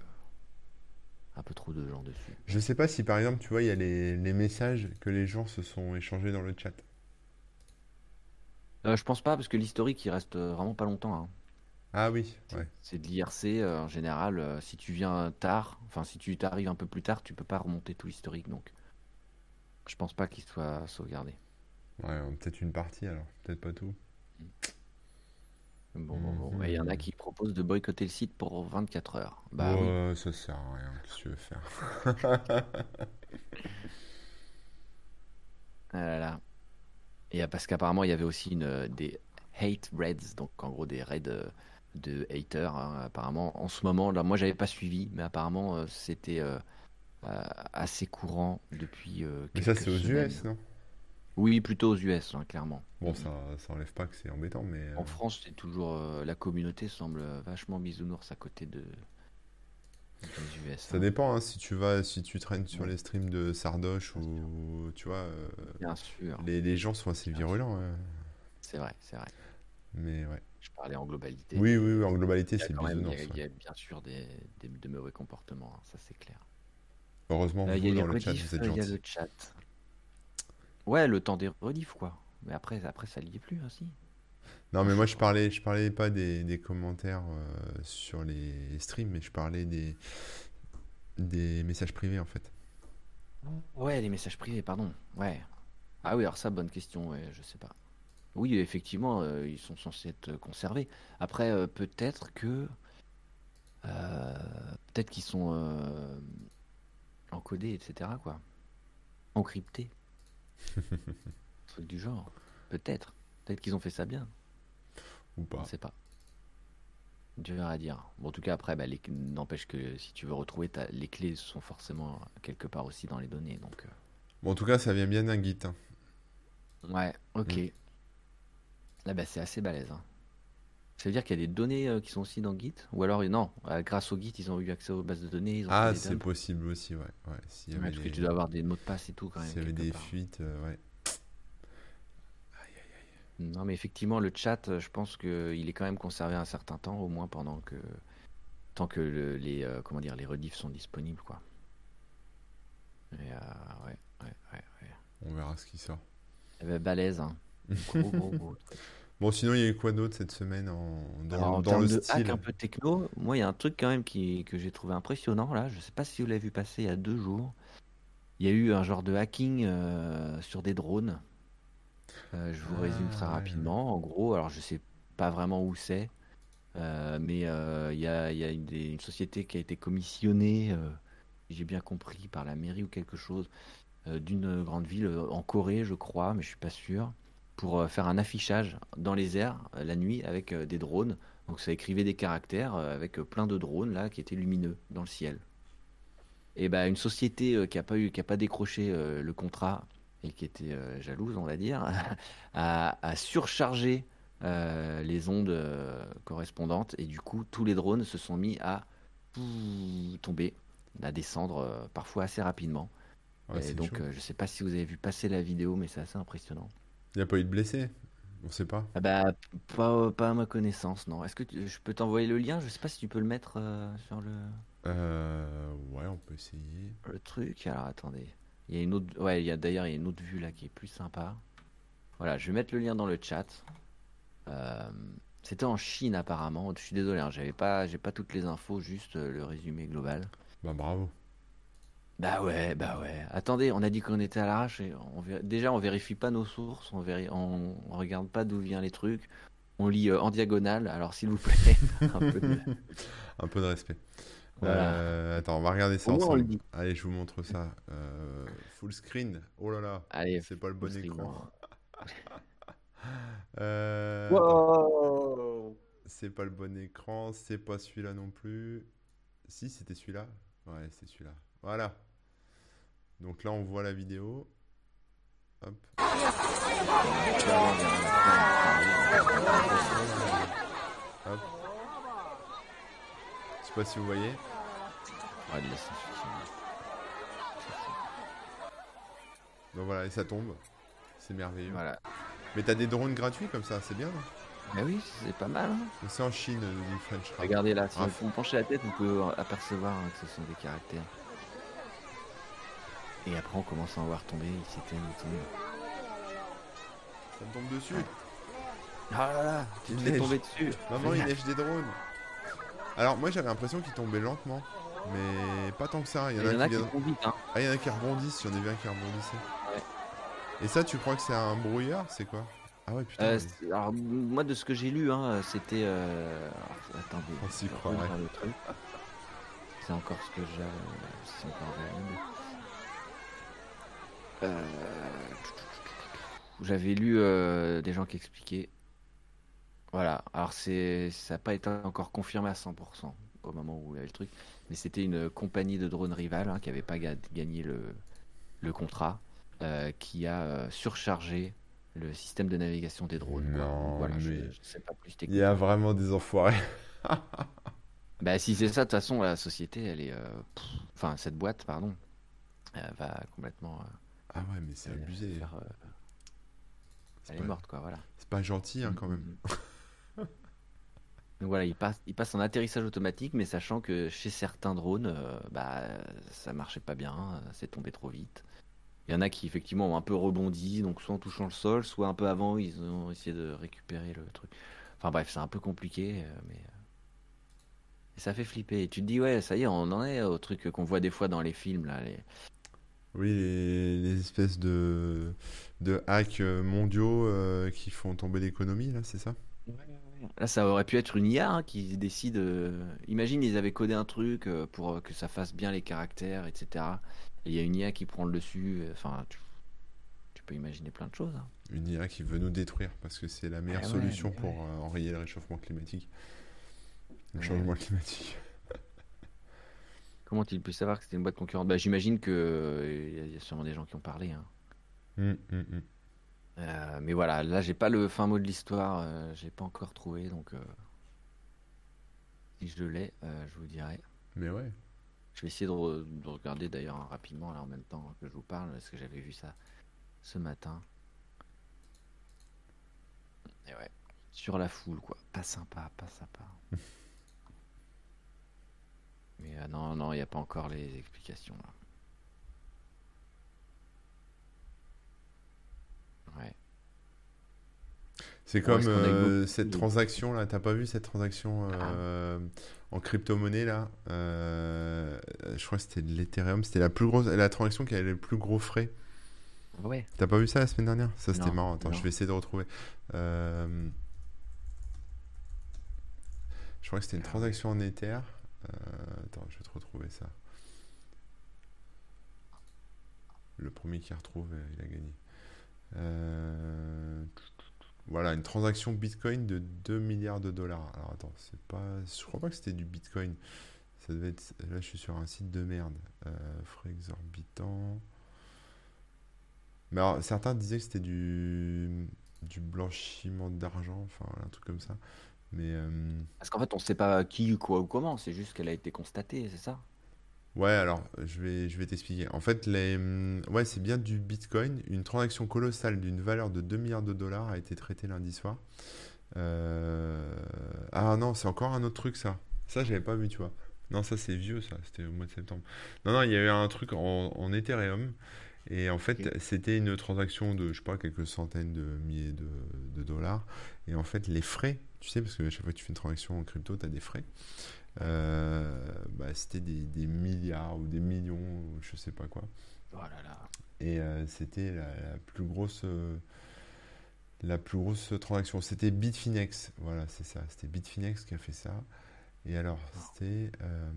un peu trop de gens dessus. Je sais pas si par exemple, tu vois, il y a les, les messages que les gens se sont échangés dans le chat. Euh, je pense pas parce que l'historique il reste euh, vraiment pas longtemps. hein. Ah oui, C'est ouais. c'est de l'IRC euh, en général. euh, si tu viens tard, enfin si tu t'arrives un peu plus tard, tu peux pas remonter tout l'historique donc. Je pense pas qu'il soit sauvegardé. Ouais, euh, peut-être une partie alors, peut-être pas tout. Bon, bon, bon. Et il y en a qui proposent de boycotter le site pour 24 heures. Bah oui. Ouais, ça sert à rien, qu'est-ce que tu veux faire? <laughs> Ah là là. Et euh, parce qu'apparemment, il y avait aussi une, euh, des hate raids, donc en gros des raids euh, de haters. hein, apparemment, en ce moment, là, moi j'avais pas suivi, mais apparemment euh, c'était euh, assez courant depuis euh, Mais ça, c'est aux. US, non? Oui, plutôt aux US, hein, clairement. Bon, ça, ça enlève pas que c'est embêtant, mais... En France, c'est toujours la communauté semble vachement bisounours à côté de US. Ça hein. dépend, hein, si tu vas, si tu traînes sur les streams de Sardoche ou, tu vois, euh, Bien sûr, les, les gens sont assez virulents, ouais. c'est vrai, c'est vrai. Mais ouais. Je parlais en globalité. Oui, oui, oui, en globalité, Il y c'est même, il y a- il y bien sûr des, des- de mauvais comportements, hein, ça c'est clair. Heureusement, Euh, Il y a vous, les dans le chat, vous êtes euh, il y a le chat. Ouais, le temps des rediffs, quoi. Mais après, après ça n'y est plus aussi. Non, mais moi je parlais, je parlais pas des, des commentaires euh, sur les streams, mais je parlais des, des messages privés en fait. Ouais, les messages privés, pardon. Ouais. Ah oui, alors ça, bonne question, ouais, je sais pas. Oui, effectivement, euh, ils sont censés être conservés. Après, euh, peut-être que. peut-être qu'ils sont encodés, etc., quoi. Encryptés. <laughs> Truc du genre. Peut-être. Peut-être qu'ils ont fait ça bien. Ou On pas. ne sait pas. Dur à dire. Bon, en tout cas, après, bah, les- n'empêche que si tu veux retrouver, les clés sont forcément quelque part aussi dans les données. Donc, euh, Bon, en tout cas, ça vient bien d'un Git. hein. ouais, ok. Mm. Là, bah, c'est assez balèze. hein. Ça veut dire qu'il y a des données euh, qui sont aussi dans Git? Ou alors, non, euh, grâce au Git, ils ont eu accès aux bases de données. Ils ont Ah, c'est possible aussi, ouais. ouais. Y Ouais, parce des, que tu dois avoir des mots de passe et tout quand même. s'il y avait des part. fuites, euh, ouais. Non, mais effectivement, le chat, euh, je pense qu'il est quand même conservé un certain temps, au moins pendant que. Tant que le- les, euh, comment dire, les rediffs sont disponibles, quoi. Et, euh, ouais, ouais, ouais. On verra ce qui sort. Eh ben, balèze, hein. Gros, gros, gros. <laughs> truc. Bon, sinon, il y a eu quoi d'autre cette semaine en... dans, Alors, en dans le de hack un peu techno, moi, il y a un truc quand même qui, que j'ai trouvé impressionnant, là. Je sais pas si vous l'avez vu passer il y a deux jours. Il y a eu un genre de hacking euh, sur des drones. Euh, je vous résume très Ah, ouais. rapidement. En gros, alors je sais pas vraiment où c'est, euh, mais euh, il y a, il y a une, des- une société qui a été commissionnée, si j'ai bien compris, par la mairie ou quelque chose, d'une grande ville en Corée, je crois, mais je suis pas sûr, pour faire un affichage dans les airs la nuit avec des drones. Donc ça écrivait des caractères avec plein de drones là qui étaient lumineux dans le ciel. Et ben une société qui a pas eu, qui a pas décroché le contrat et qui était euh, jalouse, on va dire, <laughs> a, a surchargé euh, les ondes euh, correspondantes et du coup tous les drones se sont mis à tomber, à descendre parfois assez rapidement. Ouais, et donc je sais pas si vous avez vu passer la vidéo, mais c'est assez impressionnant. Il n'y a pas eu de blessés? On sait pas. Ah bah pas, pas à ma connaissance, non. Est-ce que tu- je peux t'envoyer le lien? Je sais pas si tu peux le mettre sur le, Euh, ouais, on peut essayer. le truc. Alors attendez, il y a une autre, ouais, il y a d'ailleurs une autre vue là qui est plus sympa. Voilà, je vais mettre le lien dans le chat. Euh, c'était en Chine apparemment. Je suis désolé, hein, j'avais pas, j'ai pas toutes les infos, juste euh, le résumé global. Bah bravo. Bah ouais, bah ouais. Attendez, on a dit qu'on était à l'arrache. et on Déjà, on vérifie pas nos sources, on... on regarde pas d'où viennent les trucs. On lit euh, en diagonale. Alors s'il vous plaît, <laughs> un peu de- <laughs> Un peu de respect. Voilà. Euh, attends, on va regarder ça ensemble. Allez, je vous montre ça. Euh, full screen. Oh là là, Allez, c'est pas le bon écran. <laughs> Euh, Wow. c'est pas le bon écran, c'est pas celui-là non plus. Si, c'était celui-là. Ouais, c'est celui-là. Voilà. Donc là, on voit la vidéo. Hop. Hop. Pas si vous voyez. Ouais, de la. Donc voilà, et ça tombe. C'est merveilleux. Voilà. Mais t'as des drones gratuits comme ça, c'est bien. non? Bah oui, c'est pas mal. hein. C'est en Chine, du French Crab. Regardez là, si Ah, on penche la tête, on peut apercevoir hein, que ce sont des caractères. Et après, on commence à en voir tomber, ils s'éteignent, ils tombent. Ça me tombe dessus. Ah là là, tu Il te tomber dessus. Maman, il neige des drones. Alors, moi, j'avais l'impression qu'ils tombaient lentement. Mais pas tant que ça. Il y en Il y en a a qui, vite, hein. Ah, il y en a qui rebondissent. Il y en a vu un qui rebondissait. Ouais. Et ça, tu crois que c'est un brouillard C'est quoi? Ah ouais, putain. Euh, mais- alors, moi, de ce que j'ai lu, hein, c'était. euh, alors, attendez. On s'y croirait. C'est encore ce que j'ai. C'est encore. Euh, J'avais lu euh, des gens qui expliquaient. Voilà. Alors, c'est, ça n'a pas été encore confirmé à 100% au moment où il y avait le truc. Mais c'était une compagnie de drones rivale hein, qui n'avait pas ga- gagné le, le contrat, euh, qui a euh, surchargé le système de navigation des drones. Non, voilà, je ne sais pas plus Il y a vraiment des enfoirés. <laughs> Bah, si c'est ça, de toute façon, la société, elle est. euh, Enfin, cette boîte, pardon, elle va complètement. Ah ouais, mais c'est abusé. faire, C'est elle est morte, quoi, voilà. C'est pas gentil, hein, quand même. Donc voilà, il passe, il passe en atterrissage automatique, mais sachant que chez certains drones, euh, bah, ça marchait pas bien, euh, c'est tombé trop vite. Il y en a qui effectivement ont un peu rebondi, donc soit en touchant le sol, soit un peu avant, ils ont essayé de récupérer le truc. Enfin bref, c'est un peu compliqué, euh, mais euh, et ça fait flipper. Et tu te dis ouais, ça y est, on en est au truc qu'on voit des fois dans les films là. Les... Oui, les, les espèces de, de hacks mondiaux euh, qui font tomber l'économie, là, c'est ça? Là, ça aurait pu être une IA hein, qui décide. euh, Imagine, ils avaient codé un truc euh, pour euh, que ça fasse bien les caractères, etc. Et il y a une IA qui prend le dessus. euh, Enfin, tu, tu peux imaginer plein de choses. hein. Une IA qui veut nous détruire parce que c'est la meilleure Ah ouais, solution mais pour euh, enrayer le réchauffement climatique. Le Ouais. changement climatique. <laughs> Comment il peut savoir que c'était une boîte concurrente? Bah, j'imagine que euh, il y a- il y a sûrement des gens qui ont parlé. hein. Hum, hum, hum. Euh, mais voilà, là, j'ai pas le fin mot de l'histoire. euh, j'ai pas encore trouvé, donc euh, si je l'ai, je vous dirai. Mais ouais. Je vais essayer de, re- de regarder d'ailleurs hein, rapidement là en même temps que je vous parle parce que j'avais vu ça ce matin. Et ouais, sur la foule quoi, pas sympa, pas sympa. <laughs> Mais non, non, il n'y a pas encore les explications là. Ouais. C'est comme euh, cette transaction là, t'as pas vu cette transaction Ah. euh, en crypto-monnaie là Euh, Je crois que c'était de l'Ethereum, c'était la plus grosse, la transaction qui avait le plus gros frais. Ouais. T'as pas vu ça la semaine dernière? Ça c'était marrant. Attends, non. je vais essayer de retrouver. Je crois que c'était une Ah transaction en Ether. Attends, je vais te retrouver ça. Le premier qui retrouve, il a gagné. Euh, Voilà, une transaction Bitcoin de 2 milliards de dollars. Alors attends, c'est pas. Je crois pas que c'était du Bitcoin. Ça devait être. Là, je suis sur un site de merde. Euh, frais exorbitants. Mais alors, certains disaient que c'était du, du blanchiment d'argent, enfin un truc comme ça. Mais euh, Parce qu'en fait, on sait pas qui, quoi ou comment, c'est juste qu'elle a été constatée, c'est ça? Ouais, alors je vais, je vais t'expliquer. En fait, les, hum, ouais, c'est bien du Bitcoin. Une transaction colossale d'une valeur de 2 milliards de dollars a été traitée lundi soir. Euh, Ah non, c'est encore un autre truc ça. Ça, j'avais pas vu, tu vois. Non, ça c'est vieux, ça. C'était au mois de septembre. Non, non, il y a eu un truc en, en Ethereum. Et en fait, c'était une transaction de, je sais pas, quelques centaines de milliers de, de dollars. Et en fait, les frais, tu sais, parce que à chaque fois que tu fais une transaction en crypto, tu as des frais. Euh, bah, c'était des, des milliards ou des millions, ou je sais pas quoi. Oh là là. Et euh, c'était la, la plus grosse, euh, la plus grosse transaction. C'était Bitfinex. Voilà, c'est ça. C'était Bitfinex qui a fait ça. Et alors, c'était euh,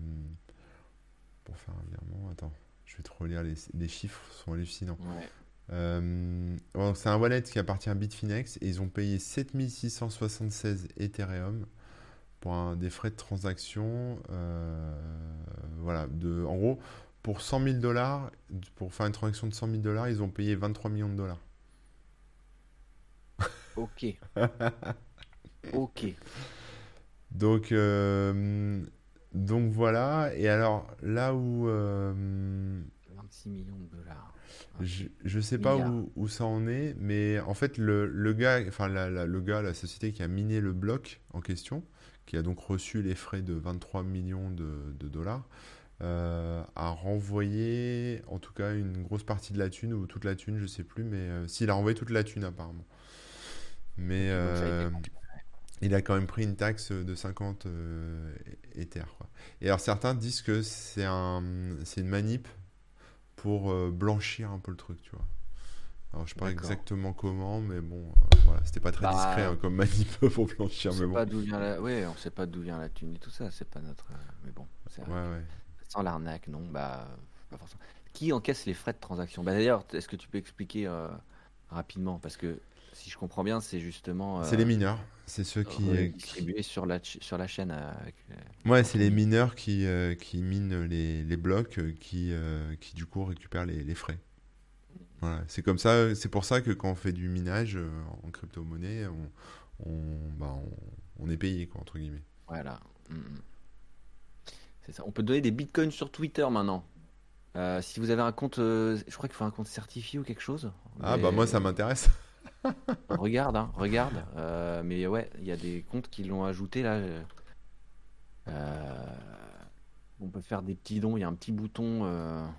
pour faire un virement. Attends, je vais te relire les, les chiffres, sont hallucinants. Ouais. Euh, c'est un wallet qui appartient à Bitfinex et ils ont payé 7676 Ethereum pour un- des frais de transaction. euh, voilà, de, en gros, pour 100 000 dollars, pour faire une transaction de 100 000 dollars, ils ont payé 23 millions de dollars. Ok. Ok. Donc, euh, donc voilà. Et alors, là où euh, 26 millions de dollars. je, je sais pas où, où ça en est, mais en fait, le, le gars, enfin, la, la- le gars, la société qui a miné le bloc en question, qui a donc reçu les frais de 23 millions de, de dollars, euh, a renvoyé, en tout cas, une grosse partie de la thune, ou toute la thune, je sais plus, mais euh, s'il a renvoyé toute la thune, apparemment. Mais euh, il a quand même pris une taxe de 50 euh, Ether, quoi. Et alors, certains disent que c'est un, c'est une manip pour blanchir un peu le truc, tu vois. Alors, je sais pas exactement comment, mais bon, euh, voilà, c'était pas très Bah, discret hein, comme manip <laughs> pour blanchir, On mais sait bon. pas d'où vient la... Ouais, on sait pas d'où vient la thune et tout ça, c'est pas notre... euh, Mais bon, c'est Ouais, vrai. ouais. Sans l'arnaque, non, bah, pas forcément. Qui encaisse les frais de transaction? Bah d'ailleurs, est-ce que tu peux expliquer euh, rapidement? Parce que si je comprends bien, c'est justement C'est les mineurs, c'est ceux qui, euh, qui- sur la, ch- sur la chaîne avec, Ouais, c'est les mineurs qui, qui minent les, les blocs, qui, qui du coup récupèrent les, les frais. Voilà, c'est comme ça, c'est pour ça que quand on fait du minage euh, en crypto-monnaie, on, on, bah, on, on est payé, quoi, entre guillemets. Voilà. Mm, mm. C'est ça. On peut donner des bitcoins sur Twitter maintenant. Euh, si vous avez un compte, euh, je crois qu'il faut un compte certifié ou quelque chose. Ah, bah moi, ça m'intéresse. <laughs> regarde, hein, regarde. Mais ouais, il y a des comptes qui l'ont ajouté là. On peut faire des petits dons. Il y a un petit bouton.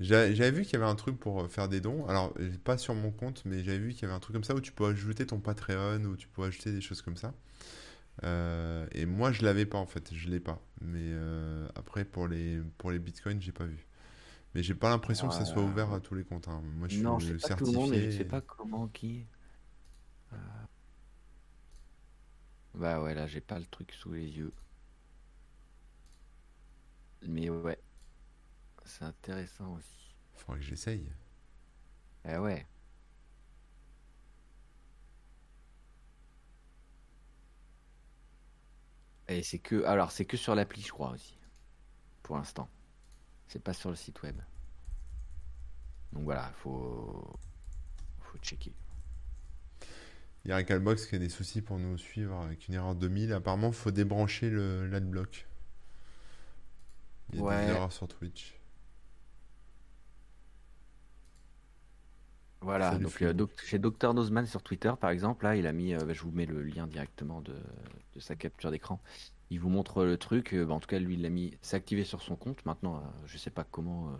J'a- J'avais vu qu'il y avait un truc pour euh, faire des dons. Alors, pas sur mon compte, mais j'avais vu qu'il y avait un truc comme ça où tu peux ajouter ton Patreon, ou tu peux ajouter des choses comme ça. Euh, et moi, je l'avais pas en fait, je l'ai pas. Mais euh, après, pour les, pour les bitcoins, j'ai pas vu. Mais j'ai pas l'impression que ça soit ouvert à tous les comptes. hein. Moi, je Non, suis je sais pas tout le monde, mais je sais certifié. pas comment qui. Euh, Bah ouais, là j'ai pas le truc sous les yeux. Mais ouais, c'est intéressant aussi. Faudrait que j'essaye. Eh ouais. Et c'est que, alors c'est que sur l'appli, je crois aussi, pour l'instant. C'est pas sur le site web. Donc voilà, faut, faut checker. Il y a qui a des soucis pour nous suivre avec une erreur 2000. Apparemment, faut débrancher le l'adblock. Il y a des erreurs sur Twitch. Voilà. Donc euh, chez Dr Nozman sur Twitter, par exemple, là, il a mis, euh, bah, je vous mets le lien directement de, de sa capture d'écran. Il vous montre le truc. euh, bah, en tout cas, lui, il l'a mis, c'est activé sur son compte. Maintenant, je sais pas comment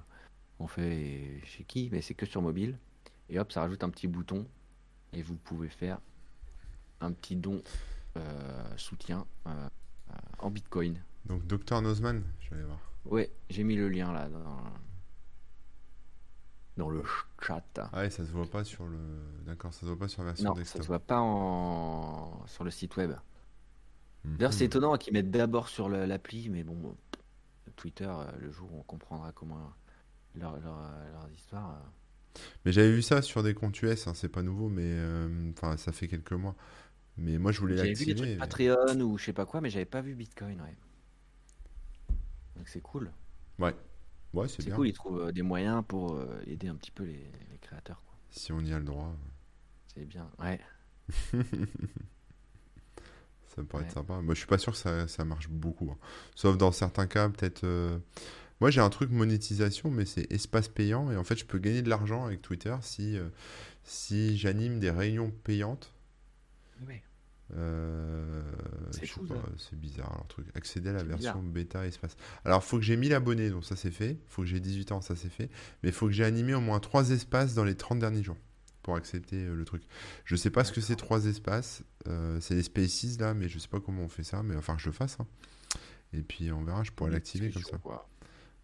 on fait chez qui, mais c'est que sur mobile. Et hop, ça rajoute un petit bouton et vous pouvez faire un petit don euh, soutien euh, euh, en Bitcoin. Donc, Dr Nozman, je vais aller voir. Ouais, j'ai mis le lien là dans, dans le chat. Ah ouais, ça se voit pas sur le. D'accord, ça se voit pas sur la version Non, ça se desktop. voit pas en... sur le site web. D'ailleurs, c'est Mhm. étonnant qu'ils mettent d'abord sur l'appli, mais bon, Twitter, euh, le jour où on comprendra comment leur, leur, leurs histoires. euh. Mais j'avais vu ça sur des comptes US, hein, c'est pas nouveau, mais euh, enfin, ça fait quelques mois. Mais moi, je voulais J'avais vu des trucs l'activer. Patreon ou je sais pas quoi, mais j'avais pas vu Bitcoin, ouais. Donc c'est cool. Ouais, ouais, c'est cool, ils trouvent euh, des moyens pour euh, aider un petit peu les, les créateurs, quoi. si on y a le droit. C'est bien, ouais. <laughs> Ça Ouais. être sympa. Moi, je suis pas sûr que ça, ça marche beaucoup. hein. Sauf dans certains cas, peut-être. euh, Moi, j'ai un truc monétisation, mais c'est espace payant. Et en fait, je peux gagner de l'argent avec Twitter si, euh, si j'anime des réunions payantes. Ouais. Euh, C'est bizarre leur truc. Accéder à la version bizarre. bêta espace. Alors, faut que j'ai 1000 abonnés, donc ça c'est fait. Faut que j'ai 18 ans, ça c'est fait. Mais faut que j'ai animé au moins 3 espaces dans les 30 derniers jours pour accepter euh, le truc. Je sais pas ce que c'est 3 espaces. Euh, c'est les spaces là, mais je sais pas comment on fait ça. Mais enfin, que je le fasse. hein. Et puis on verra, je pourrais l'activer comme ça. quoi.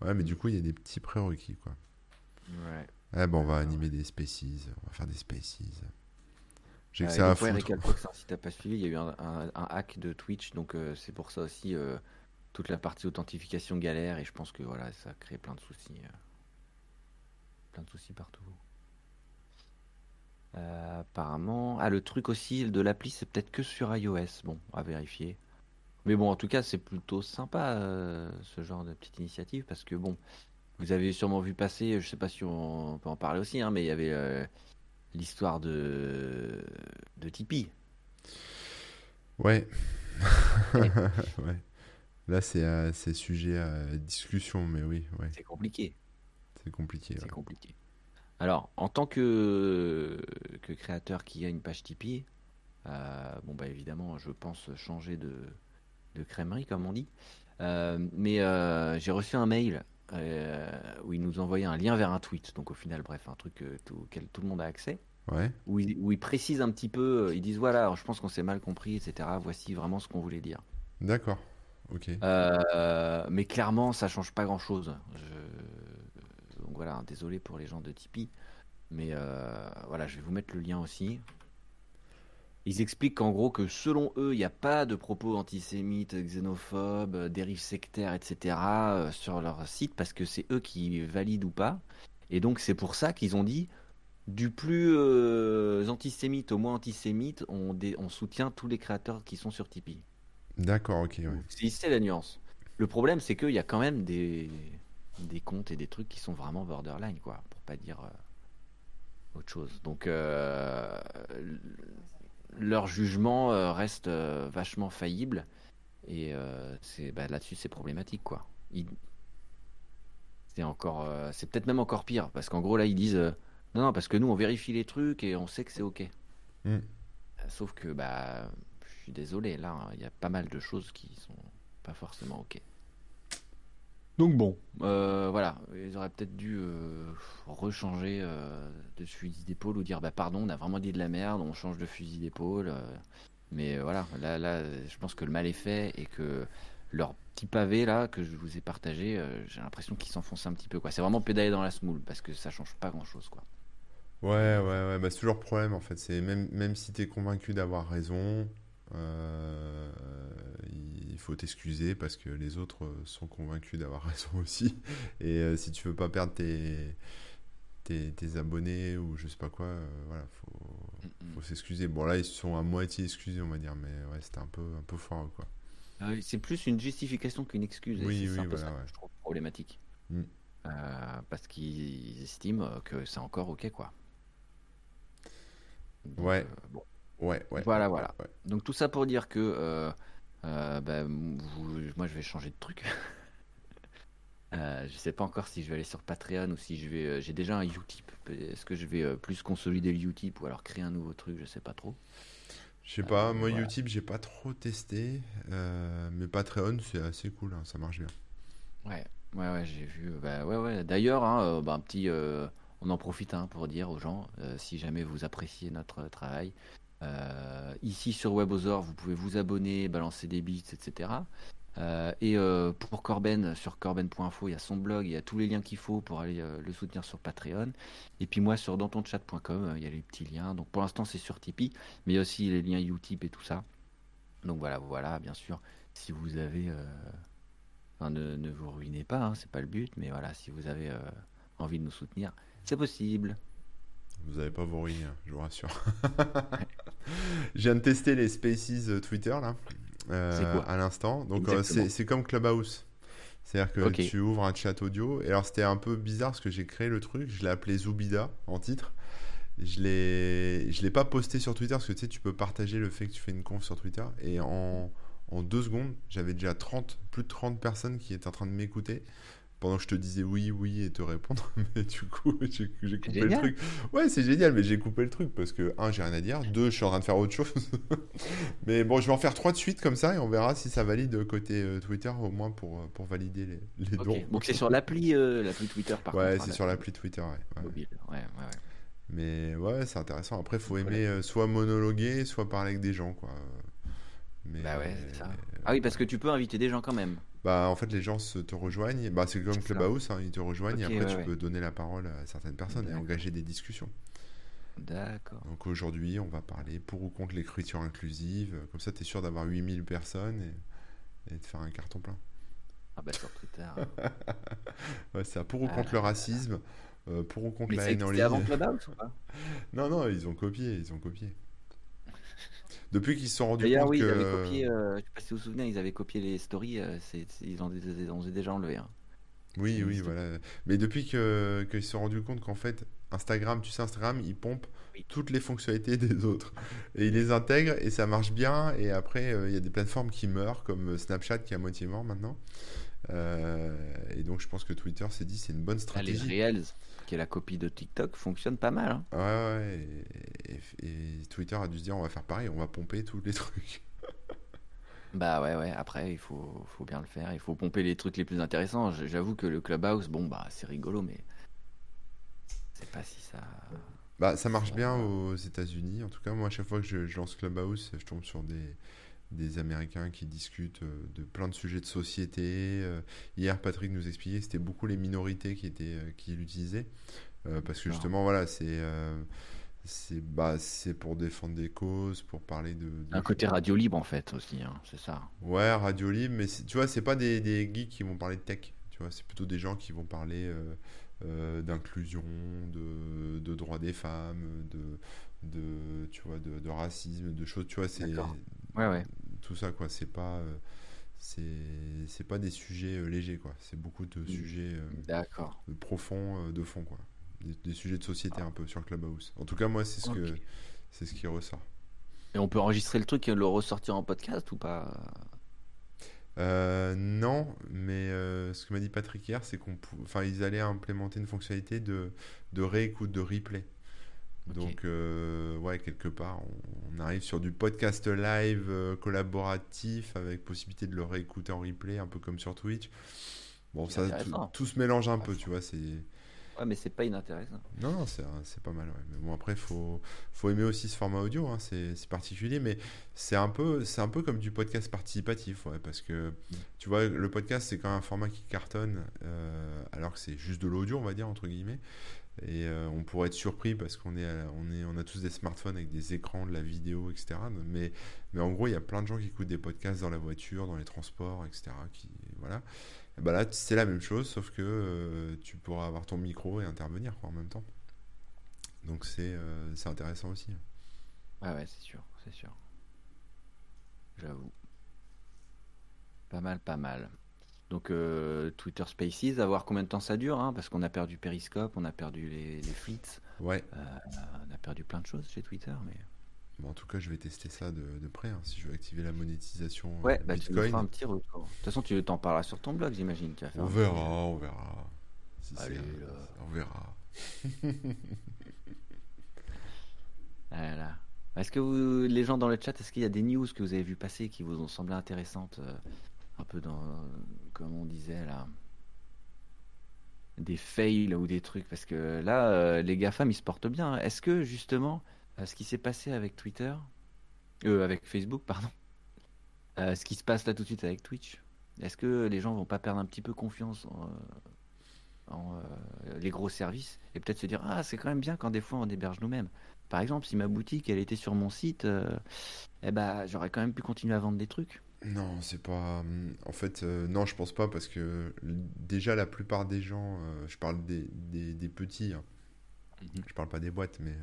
Ouais, mais du coup, il y a des petits prérequis quoi. Ouais. Eh ben, on va animer des spaces. On va faire des spaces. J'ai que Euh, ça à foutre. Hein, si t'as pas suivi, il y a eu un, un- un hack de Twitch, donc euh, c'est pour ça aussi euh, toute la partie authentification galère, et je pense que voilà, ça crée plein de soucis, plein de soucis partout. Euh, apparemment, ah le truc aussi de l'appli, c'est peut-être que sur iOS, bon, à vérifier. Mais bon, en tout cas, c'est plutôt sympa euh, ce genre de petite initiative parce que bon, vous avez sûrement vu passer, je sais pas si on peut en parler aussi, hein, mais il y avait euh, l'histoire de de Tipeee. Ouais. Ouais. <laughs> ouais. Là, c'est euh, sujet à discussion, mais oui, ouais, C'est compliqué, c'est compliqué. c'est ouais. compliqué. Alors, en tant que, que créateur qui a une page Tipeee, euh, bon bah évidemment, je pense changer de, de crèmerie comme on dit. Euh, mais euh, j'ai reçu un mail où il nous envoyait un lien vers un tweet. Donc au final, bref, un truc euh, auquel tout le monde a accès. Ouais, Où il, où il précise un petit peu, euh, ils disent voilà, alors, je pense qu'on s'est mal compris, etc. Voici vraiment ce qu'on voulait dire. d'accord. Ok. Euh, mais clairement, ça change pas grand-chose. Je- Donc voilà, désolé pour les gens de Tipeee. Mais euh, voilà, je vais vous mettre le lien aussi. Ils expliquent qu'en gros, que selon eux, il n'y a pas de propos antisémites, xénophobes, euh, dérives sectaires, etc. euh, sur leur site parce que c'est eux qui valident ou pas. Et donc, c'est pour ça qu'ils ont dit du plus euh, antisémite au moins antisémite, on, dé- on soutient tous les créateurs qui sont sur Tipeee. D'accord, ok, ouais. C'est c'est la nuance. Le problème, c'est qu'il y a quand même des, des comptes et des trucs qui sont vraiment borderline, quoi, pour pas dire euh, autre chose. Donc, euh, leur jugement euh, reste euh, vachement faillible. Et euh, c'est bah, là-dessus, c'est problématique, quoi. Ils- C'est encore, c'est peut-être même encore pire, parce qu'en gros, là, ils disent non, non, parce que nous, on vérifie les trucs et on sait que c'est OK. Hmm. Sauf que, bah, je suis désolé, là, hein, il y a pas mal de choses qui sont pas forcément ok. Donc bon, euh, voilà, ils auraient peut-être dû euh, rechanger euh, de fusil d'épaule ou dire, bah pardon, on a vraiment dit de la merde, on change de fusil d'épaule. euh, mais voilà, là, là, je pense que le mal est fait et que leur petit pavé là que je vous ai partagé, j'ai l'impression qu'ils s'enfoncent un petit peu. quoi. C'est vraiment pédaler dans la semoule parce que ça change pas grand-chose. quoi. Ouais, ouais, ouais, bah, c'est toujours le problème en fait. C'est même, même si tu es convaincu d'avoir raison, euh, faut t'excuser parce que les autres euh, sont convaincus d'avoir <laughs> raison aussi. Et euh, si tu veux pas perdre tes, tes, tes abonnés ou je sais pas quoi, euh, voilà, faut, Mm, mm. faut s'excuser. Bon, là, ils sont à moitié excusés, on va dire, mais ouais, c'était un peu, un peu fort, quoi. Euh, c'est plus une justification qu'une excuse. Oui, oui, un peu voilà, ça ouais. que je trouve problématique. Mm. Euh, parce qu'ils estiment que c'est encore ok, quoi. Donc, Ouais. bon. Ouais, ouais. Voilà, voilà. ouais. Donc tout ça pour dire que euh, bah, moi je vais changer de truc. <laughs> Euh, je sais pas encore si je vais aller sur Patreon ou si je vais. euh, J'ai déjà un Utip. Est-ce que je vais euh, plus consolider le Utip ou alors créer un nouveau truc Je sais pas trop. Je sais pas, moi, voilà. Utip, j'ai pas trop testé, mais Patreon, c'est assez cool, hein, ça marche bien. Ouais, ouais, ouais, j'ai vu. Bah, ouais, ouais. D'ailleurs, hein, bah, un petit, on en profite hein, pour dire aux gens, euh, si jamais vous appréciez notre travail, euh, ici sur Webosaur, vous pouvez vous abonner, balancer des bits, etc. Euh, et euh, pour Corben, sur corben.info, il y a son blog, il y a tous les liens qu'il faut pour aller euh, le soutenir sur Patreon. Et puis moi, sur dantonchat.com, euh, il y a les petits liens. Donc pour l'instant, c'est sur Tipeee, mais il y a aussi les liens Utip et tout ça. Donc voilà, voilà, bien sûr, si vous avez euh, Enfin, ne, ne vous ruinez pas, hein, c'est pas le but, mais voilà, si vous avez euh, envie de nous soutenir, c'est possible. Vous n'allez pas ruiner, hein, je vous rassure. <laughs> Je viens de tester les Spaces euh, Twitter là, euh, quoi à l'instant. Donc euh, c'est comme Clubhouse. C'est-à-dire que tu ouvres un chat audio. Et alors c'était un peu bizarre parce que j'ai créé le truc, je l'ai appelé Zoubida en titre. je l'ai, je l'ai pas posté sur Twitter parce que tu sais, tu peux partager le fait que tu fais une conf sur Twitter. Et en, en deux secondes, j'avais déjà 30, plus de 30 personnes qui étaient en train de m'écouter pendant que je te disais oui, oui et te répondre. <laughs> Mais du coup, j'ai, coupé le truc. Ouais, c'est génial, mais j'ai coupé le truc parce que, un, j'ai rien à dire. Deux, je suis en train de faire autre chose. <laughs> mais bon, je vais en faire trois de suite comme ça et on verra si ça valide côté euh, Twitter au moins pour, pour valider les, les dons. Donc c'est sur l'appli, euh, l'appli Twitter par ouais, contre. c'est hein, sur l'appli Twitter, ouais. ouais. mobile. Ouais, ouais, ouais. Mais ouais, c'est intéressant. Après, il faut aimer euh, soit monologuer, soit parler avec des gens, quoi. Mais, Bah ouais, c'est ça. Ah oui, parce que tu peux inviter des gens quand même. Bah, en fait, les gens se, te rejoignent. Bah, c'est comme. Clubhouse, hein, ils te rejoignent et après, ouais, tu ouais. peux donner la parole à certaines personnes et engager des discussions. D'accord. Donc aujourd'hui, on va parler pour ou contre l'écriture inclusive. Comme ça, tu es sûr d'avoir 8000 personnes et, et de faire un carton plein. Ah bah sur Twitter. <laughs> Ouais, c'est ça. Pour ou Ah contre le racisme, euh, pour ou contre Mais la haine en ligne. avant Clubhouse ou pas? Non, non, ils ont copié, ils ont copié. Depuis qu'ils se sont rendus D'ailleurs, compte oui, ils que... avaient copié, euh, je sais pas si vous vous souvenez, ils avaient copié les stories, euh, c'est, ils, ont, ils ont déjà enlevé. Hein. Oui, oui, voilà. Mais depuis que qu'ils se sont rendus compte qu'en fait, Instagram, tu sais, Instagram, il pompe Oui. toutes les fonctionnalités <laughs> des autres. Et il les intègre et ça marche bien. Et après, euh, il y a des plateformes qui meurent, comme Snapchat qui est à moitié mort maintenant. Euh, et donc, je pense que Twitter s'est dit, c'est une bonne Ah, les stratégie. Reels, qui est la copie de TikTok, fonctionnent pas mal. Hein. Ouais, ouais. Et, et- et Twitter a dû se dire, on va faire pareil, on va pomper tous les <laughs> trucs. Bah ouais, ouais, après, il faut, faut bien le faire, il faut pomper les trucs les plus intéressants. J'avoue que le Clubhouse, bon, bah c'est rigolo, mais c'est pas si ça... Bah, ça marche bien aux États-Unis. En tout cas, moi, à chaque fois que je, je lance Clubhouse, je tombe sur des, des Américains qui discutent euh, de plein de sujets de société. Euh, Hier, Patrick nous expliquait que c'était beaucoup les minorités qui étaient euh, qui l'utilisaient. Euh, parce que justement, voilà, c'est euh, c'est bah, c'est pour défendre des causes, pour parler de, de- Un côté radio libre, en fait, aussi, hein, c'est ça. Ouais, radio libre, mais tu vois, c'est pas des, des geeks qui vont parler de tech. Tu vois, c'est plutôt des gens qui vont parler euh, d'inclusion, de, de droits des femmes, de, de, tu vois, de, de racisme, de choses. Tu vois, c'est. Ouais, ouais. Tout ça, quoi. C'est pas, euh, c'est, pas des sujets euh, légers, quoi. C'est beaucoup de sujets euh, D'accord. profonds, euh, de fond, quoi. Des, des sujets de société un peu sur Clubhouse. En tout cas, moi, c'est ce que, c'est ce qui ressort. Et on peut enregistrer le truc et le ressortir en podcast ou pas? Non, mais ce que m'a dit Patrick hier, c'est qu'on, enfin, ils allaient implémenter une fonctionnalité de, de réécoute, de replay. Donc, euh, ouais, quelque part, on, on arrive sur du podcast live euh, collaboratif avec possibilité de le réécouter en replay, un peu comme sur Twitch. Bon, ça, tout, se mélange un peu, tu vois. C'est Ouais, mais c'est pas inintéressant. non, non, c'est pas mal. ouais. Mais bon, après, faut faut aimer aussi ce format audio. hein, c'est c'est particulier, mais c'est un peu c'est un peu comme du podcast participatif, ouais, parce que tu vois, le podcast c'est quand même un format qui cartonne, euh, alors que c'est juste de l'audio, on va dire entre guillemets. Et euh, on pourrait être surpris parce qu'on est, à- on est, on a tous des smartphones avec des écrans, de la vidéo, etc. Mais, en gros, il y a plein de gens qui écoutent des podcasts dans la voiture, dans les transports, etc. Voilà. Bah là, c'est la même chose, sauf que euh, tu pourras avoir ton micro et intervenir en même temps. Donc c'est euh, intéressant aussi. Ouais, ouais, c'est sûr, c'est sûr. J'avoue. Pas mal, pas mal. Donc euh, Twitter Spaces, à voir combien de temps ça dure, hein, parce qu'on a perdu Periscope, on a perdu les, les fleets, Ouais. euh, on a perdu plein de choses chez Twitter. Mais... Bon, en tout cas, je vais tester ça de, de près. hein, si je veux activer la monétisation euh, Ouais, bah, tu nous Bitcoin. un petit retour. De toute façon, tu t'en parleras sur ton blog, j'imagine. On un verra, on verra. Si Allez, on verra. Ah là là. Est-ce que vous, les gens dans le chat, est-ce qu'il y a des news que vous avez vu passer qui vous ont semblé intéressantes, euh, un peu dans, comme on disait là, des fails ou des trucs Parce que là, euh, les GAFAM, ils se portent bien. Est-ce que justement, euh, ce qui s'est passé avec Twitter, euh, avec Facebook, pardon, euh, ce qui se passe là tout de suite avec Twitch, est-ce que les gens vont pas perdre un petit peu confiance en, en, les gros services et peut-être se dire ah c'est quand même bien quand des fois on héberge nous-mêmes. Par exemple, si ma boutique elle était sur mon site, eh ben j'aurais quand même pu continuer à vendre des trucs. Non, c'est pas. hum, En fait, euh, non, je pense pas parce que déjà la plupart des gens, euh, je parle des, des, des petits, hein, Mhm. je parle pas des boîtes, mais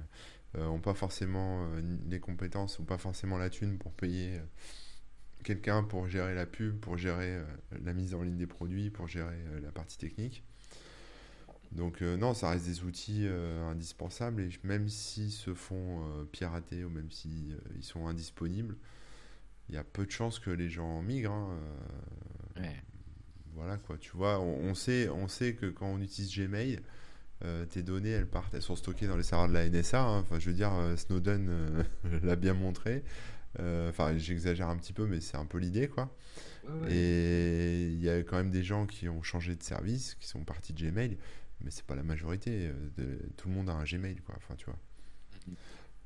euh, ont pas forcément euh, les compétences ou pas forcément la thune pour payer euh, quelqu'un pour gérer la pub, pour gérer euh, la mise en ligne des produits, pour gérer euh, la partie technique. Donc euh, non, ça reste des outils euh, indispensables et même s'ils se font euh, pirater ou même s'ils ils sont indisponibles, il y a peu de chances que les gens migrent. hein, euh, Ouais. voilà quoi, tu vois, on, on sait, on sait que quand on utilise Gmail, euh, tes données, elles partent, elles sont stockées dans les serveurs de la NSA. hein. Enfin, je veux dire, euh, Snowden euh, <laughs> l'a bien montré. Euh, Enfin, j'exagère un petit peu, mais c'est un peu l'idée, quoi. Ouais, ouais. Et il y a quand même des gens qui ont changé de service, qui sont partis de Gmail, mais c'est pas la majorité. de- tout le monde a un Gmail, quoi. Enfin, tu vois.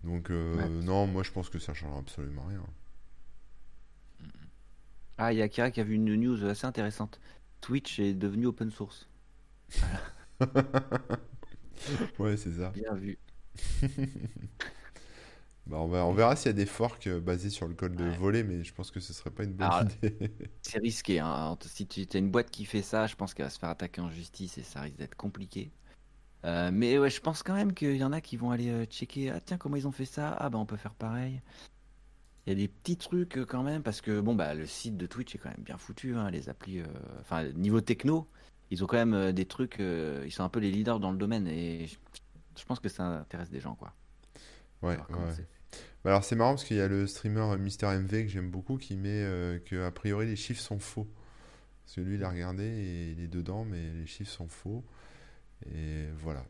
Donc, euh, Ouais. non, moi, je pense que ça changera absolument rien. Ah, il y a Akira qui a vu une news assez intéressante. Twitch est devenu open source. <laughs> Ouais, c'est ça. Bien vu. <laughs> Bah, on va- on verra s'il y a des forks euh, basés sur le code Ouais. volet, mais je pense que ce serait pas une bonne Alors, idée. <laughs> C'est risqué. Hein. Si tu as une boîte qui fait ça, je pense qu'elle va se faire attaquer en justice et ça risque d'être compliqué. Euh, mais ouais, je pense quand même qu'il y en a qui vont aller euh, checker. Ah tiens, comment ils ont fait ça? Ah bah on peut faire pareil. Il y a des petits trucs euh, quand même parce que bon bah le site de Twitch est quand même bien foutu. hein, les applis, euh, enfin niveau techno, ils ont quand même euh, des trucs. ils sont un peu les leaders dans le domaine et je, je pense que ça intéresse des gens quoi. Ouais, ouais. c'est Bah, Alors c'est marrant parce qu'il y a le streamer Mister MV que j'aime beaucoup qui met euh, que a priori les chiffres sont faux. Parce que lui il a regardé et il est dedans, mais les chiffres sont faux. Et voilà.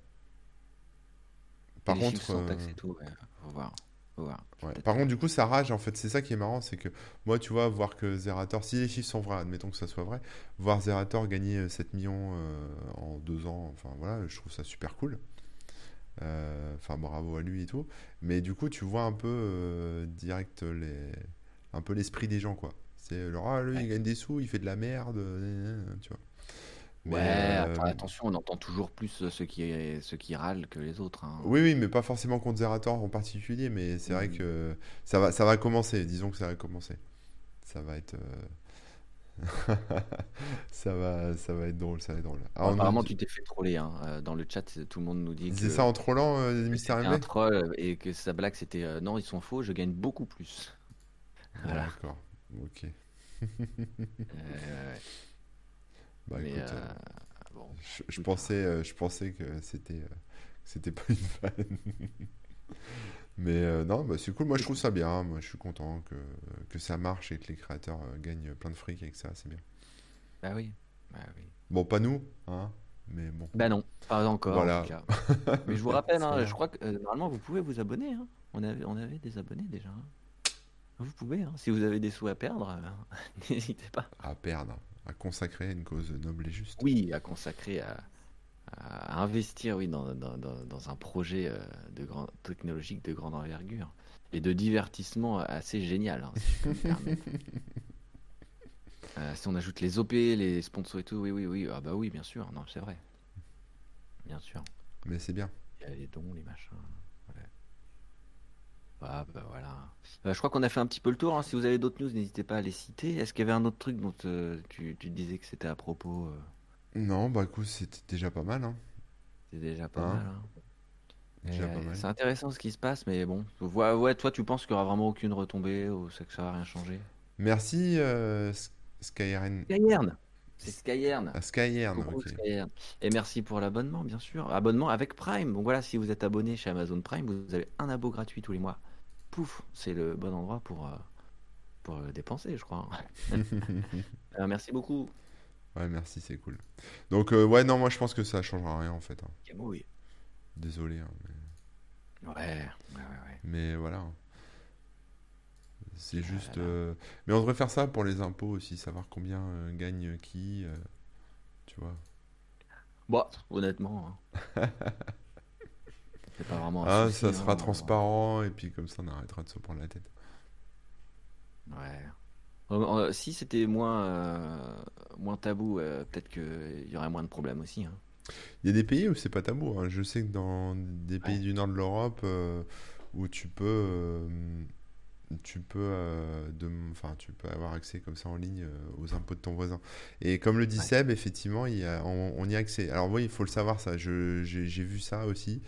Par Et les contre, euh, taxe et tout. ouais, faut voir. Ouais. Par contre, du coup, ça rage en fait. C'est ça qui est marrant, c'est que moi, tu vois, voir que Zerator, si les chiffres sont vrais, admettons que ça soit vrai, voir Zerator gagner euh, 7 millions euh, en deux ans, enfin voilà, je trouve ça super cool. Euh, Enfin, bravo à lui et tout. Mais du coup, tu vois un peu euh, direct les, un peu l'esprit des gens, quoi. C'est genre, ah, lui, il gagne des sous, il fait de la merde, euh, tu vois. Mais, Ouais, euh, enfin, attention, on entend toujours plus ceux qui, ceux qui râlent que les autres. hein. oui, oui, mais pas forcément contre Zerator en particulier, mais c'est vrai Mhm. que ça va, ça va commencer. Disons que ça va commencer. Ça va être, euh, <laughs> ça va, ça va être drôle, ça va être drôle. Ah, on nous apparemment, tu t'es fait troller. hein. Euh, Dans le chat, tout le monde nous dit disait ça en trollant euh, Mister un troll et que sa blague c'était euh, non, ils sont faux, je gagne beaucoup plus. <laughs> Voilà. D'accord. Ok. <laughs> Euh, Bah mais écoute, euh, euh, bon, je, pensais, euh, je pensais que c'était, c'était pas une vanne. <laughs> Mais euh, non, bah, c'est cool. Moi, je trouve ça bien. hein. Moi, je suis content que, que ça marche et que les créateurs euh, gagnent plein de fric avec ça. C'est bien. bah oui, bah oui. Bon, pas nous, hein, mais bon. Bah non, pas encore Voilà. en tout cas. <laughs> Mais je vous rappelle, hein, je crois que euh, normalement vous pouvez vous abonner. hein. On avait, on avait des abonnés déjà. hein. Vous pouvez, hein. si vous avez des sous à perdre, <laughs> n'hésitez pas. à perdre, à consacrer à une cause noble et juste. Oui, à consacrer, à, à investir, oui, dans, dans, dans- dans un projet euh, de grand, technologique de grande envergure et de divertissement assez génial, hein, si je peux me permettre. <laughs> Euh, si on ajoute les OP, les sponsors et tout, oui, oui, oui, ah bah oui, bien sûr, non, c'est vrai, bien sûr. Mais c'est bien. Il y a les dons, les machins. Ah bah voilà. Euh, je crois qu'on a fait un petit peu le tour. hein. Si vous avez d'autres news, n'hésitez pas à les citer. Est-ce qu'il y avait un autre truc dont euh, tu, tu disais que c'était à propos euh, Non, bah écoute, c'était déjà pas mal. Hein. C'est déjà pas Hein? mal. hein. C'est intéressant ce qui se passe, mais bon. Ouais, ouais, toi, tu penses qu'il y aura vraiment aucune retombée ou que ça va rien changer? Merci Skyern. Skyern C'est Skyern Ah, Skyern, Coucou ok. Skyern. Et merci pour l'abonnement, bien sûr. Abonnement avec Prime. Donc voilà, si vous êtes abonné chez Amazon Prime, vous avez un abo gratuit tous les mois. Pouf, c'est le bon endroit pour, euh, pour dépenser, je crois. <laughs> Euh, merci beaucoup. Ouais, merci, c'est cool. Donc, euh, ouais, non, moi je pense que ça changera rien en fait. hein. Camouille. Désolé, hein, mais, Ouais, ouais, ouais, ouais. mais voilà. hein. C'est Ah juste. euh, Mais on devrait faire ça pour les impôts aussi, savoir combien euh, gagne qui. Tu vois. Bon, honnêtement, hein. <laughs> c'est pas vraiment un Ah, souci, ça hein, sera on- transparent et puis comme ça on arrêtera de se prendre la tête. Ouais. Si c'était moins, euh, moins tabou, euh, peut-être qu'il y aurait moins de problèmes aussi. hein. Il y a des pays où c'est pas tabou. hein. Je sais que dans des pays Ouais. du nord de l'Europe euh, où tu peux, tu peux, enfin, tu peux avoir accès comme ça en ligne aux impôts de ton voisin. Et comme le dit Ouais. Seb, effectivement, il y a- on, on y a accès. Alors oui, il faut le savoir ça. J'ai vu ça aussi.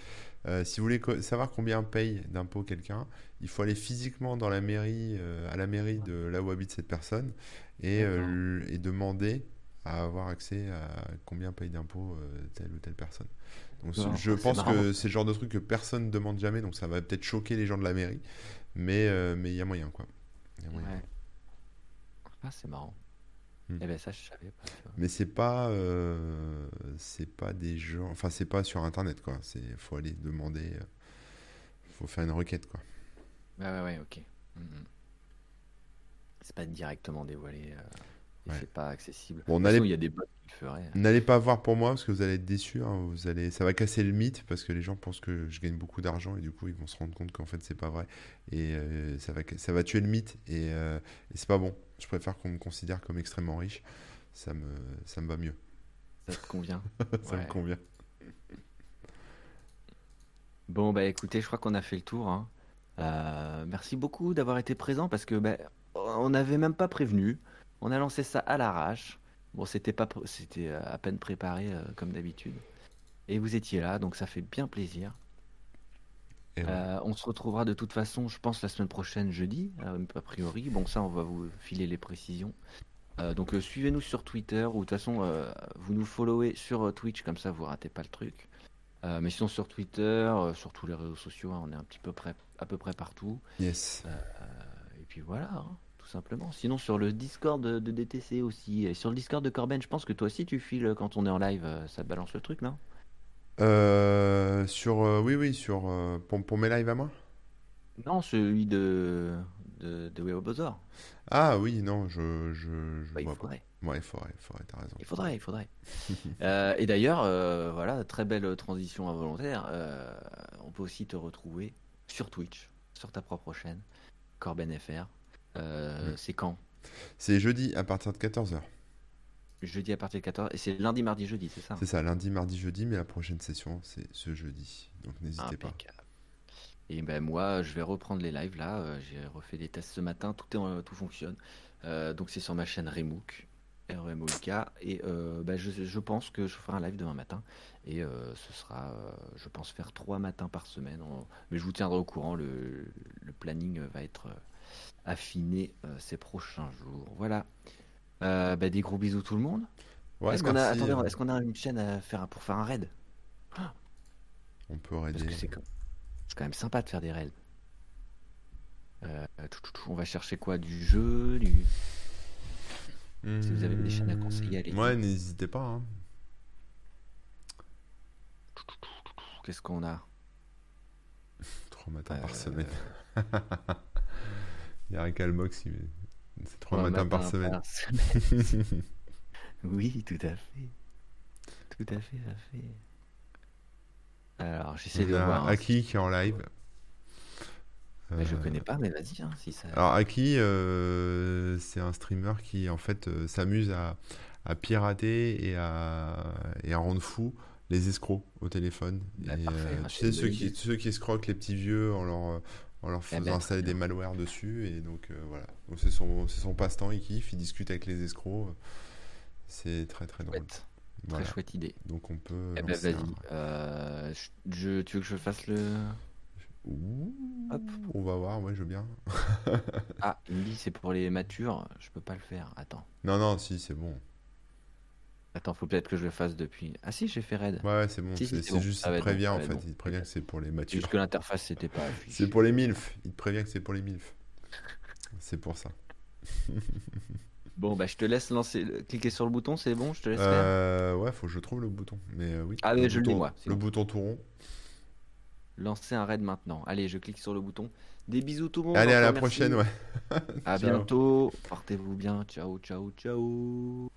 Euh, si vous voulez savoir combien paye d'impôts quelqu'un, il faut aller physiquement dans la mairie, euh, à la mairie de là où habite cette personne et, euh, et demander à avoir accès à combien paye d'impôts euh, telle ou telle personne. Donc Non, je pense marrant. que c'est le genre de truc que personne ne demande jamais, donc ça va peut-être choquer les gens de la mairie, mais mais il y a moyen quoi. Il y a moyen. Ouais. Ah, c'est marrant. Hmm. Eh ben ça, je savais pas. tu vois. Mais c'est pas euh, c'est pas des gens, enfin c'est pas sur internet quoi. C'est faut aller demander, euh, faut faire une requête quoi. Ouais, ouais, ouais, ok. Mhm. C'est pas directement dévoilé. euh, et Ouais. c'est pas accessible. Bon, toute n'allez- façon, il y a des bots. N'allez pas voir pour moi parce que vous allez être déçus. hein. Vous allez, ça va casser le mythe parce que les gens pensent que je gagne beaucoup d'argent et du coup ils vont se rendre compte qu'en fait c'est pas vrai et euh, ça va, ça va tuer le mythe et, euh, et c'est pas bon. Je préfère qu'on me considère comme extrêmement riche. Ça me, ça me va mieux. Ça te convient? <laughs> Ça me convient. Bon, bah écoutez, je crois qu'on a fait le tour. hein. Euh, merci beaucoup d'avoir été présent parce que bah, on n'avait même pas prévenu. On a lancé ça à l'arrache. Bon, c'était pas, c'était euh, à peine préparé euh, comme d'habitude. Et vous étiez là, donc ça fait bien plaisir. Et ouais. Euh, on se retrouvera de toute façon, je pense, la semaine prochaine, jeudi, a priori. Bon, ça, on va vous filer les précisions. Euh, donc, suivez-nous sur Twitter ou de toute façon, vous nous followez sur Twitch, comme ça, vous ratez pas le truc. Mais sinon, sur Twitter, sur tous les réseaux sociaux, hein, on est un petit peu près, à peu près partout. Yes. Et puis voilà, hein, tout simplement. Sinon, sur le Discord de, de DTC aussi, et sur le Discord de Corben, je pense que toi aussi, tu files quand on est en live, euh, ça balance le truc, non? Euh, sur, euh, oui, oui, sur, euh, pour, pour mes lives à moi? Non, celui de, de, de. Ah oui, non, je, je, je Bah, il vois pas. faudrait. Ouais, il faudrait, il faudrait, t'as raison. Il faudrait, il faudrait. <laughs> Euh, et d'ailleurs, euh, voilà, très belle transition involontaire. euh, on peut aussi te retrouver sur Twitch, sur ta propre chaîne, Corben FR. Euh. C'est quand? C'est jeudi à partir de 14h. Jeudi à partir de 14 Et c'est lundi, mardi, jeudi, c'est ça C'est ça, lundi, mardi, jeudi, mais la prochaine session, c'est ce jeudi. Donc n'hésitez pas. Et ben moi, je vais reprendre les lives là. euh, J'ai refait des tests ce matin, tout, est en- tout fonctionne. Euh, donc c'est sur ma chaîne Remook, R-E-M-O-U-K. Et euh, ben, je, je pense que je ferai un live demain matin. Et euh, ce sera, euh, je pense, faire trois matins par semaine. En- Mais je vous tiendrai au courant. Le, le planning va être affiné euh, ces prochains jours. Voilà. Euh, ben, des gros bisous tout le monde. Ouais, est-ce qu'on a, merci. attendez, est-ce qu'on a une chaîne à faire pour faire un raid? On peut Parce raider. que c'est quand c'est quand même sympa de faire des raids. Euh, on va chercher quoi? Du jeu du... Si vous avez des chaînes à conseiller, allez-y. Hmm. Ouais, n'hésitez pas. hein. Qu'est-ce qu'on a? <laughs> Trois matins Euh, par semaine. <laughs> Il y a Recalbox, il... c'est trois matins par semaine. par semaine. <laughs> Oui, tout à fait. Tout à fait, tout à fait. Alors, j'essaie de voir. hein, Aki qui est en live. mais je Euh, connais pas, mais vas-y, hein, si ça. Alors Aki, euh, c'est un streamer qui en fait euh, s'amuse à, à pirater et à, et à rendre fou les escrocs au téléphone. Bah, et, parfait, euh, ah, tu c'est sais, ceux qui, ceux qui escroquent les petits vieux en leur, en leur faisant ben, très installer des malwares dessus. Et donc euh, voilà. Donc c'est son, c'est son passe-temps, il kiffe, il discute avec les escrocs. C'est très très drôle. Chouette. Voilà. Très chouette idée. Donc on peut Eh ben, vas-y. un- Euh, je, je- tu veux que je fasse le. Ouh, Hop. on va voir, ouais, je veux bien. Ah, il me dit c'est pour les matures. Je peux pas le faire. Attends. Non, non, si, c'est bon. Attends, faut peut-être que je le fasse depuis. Ah si, j'ai fait raid. Ouais, ouais, c'est bon. Si, c'est bon. juste, il te prévient en fait. bon. Il te prévient que c'est pour les matures. juste que l'interface c'était pas. C'est pour les MILF. Il te prévient que c'est pour les MILF. C'est pour ça. <laughs> Bon, bah je te laisse lancer, cliquer sur le bouton, c'est bon, je te laisse faire. Euh, ouais, faut que je trouve le bouton. Mais euh, oui. Ah, mais je le dis, moi, Le bouton tout rond. Lancer un raid maintenant. Allez, je clique sur le bouton. Des bisous tout le monde. Allez, à la merci. prochaine, ouais. <laughs> À bientôt. Portez-vous bien. Ciao, ciao, ciao.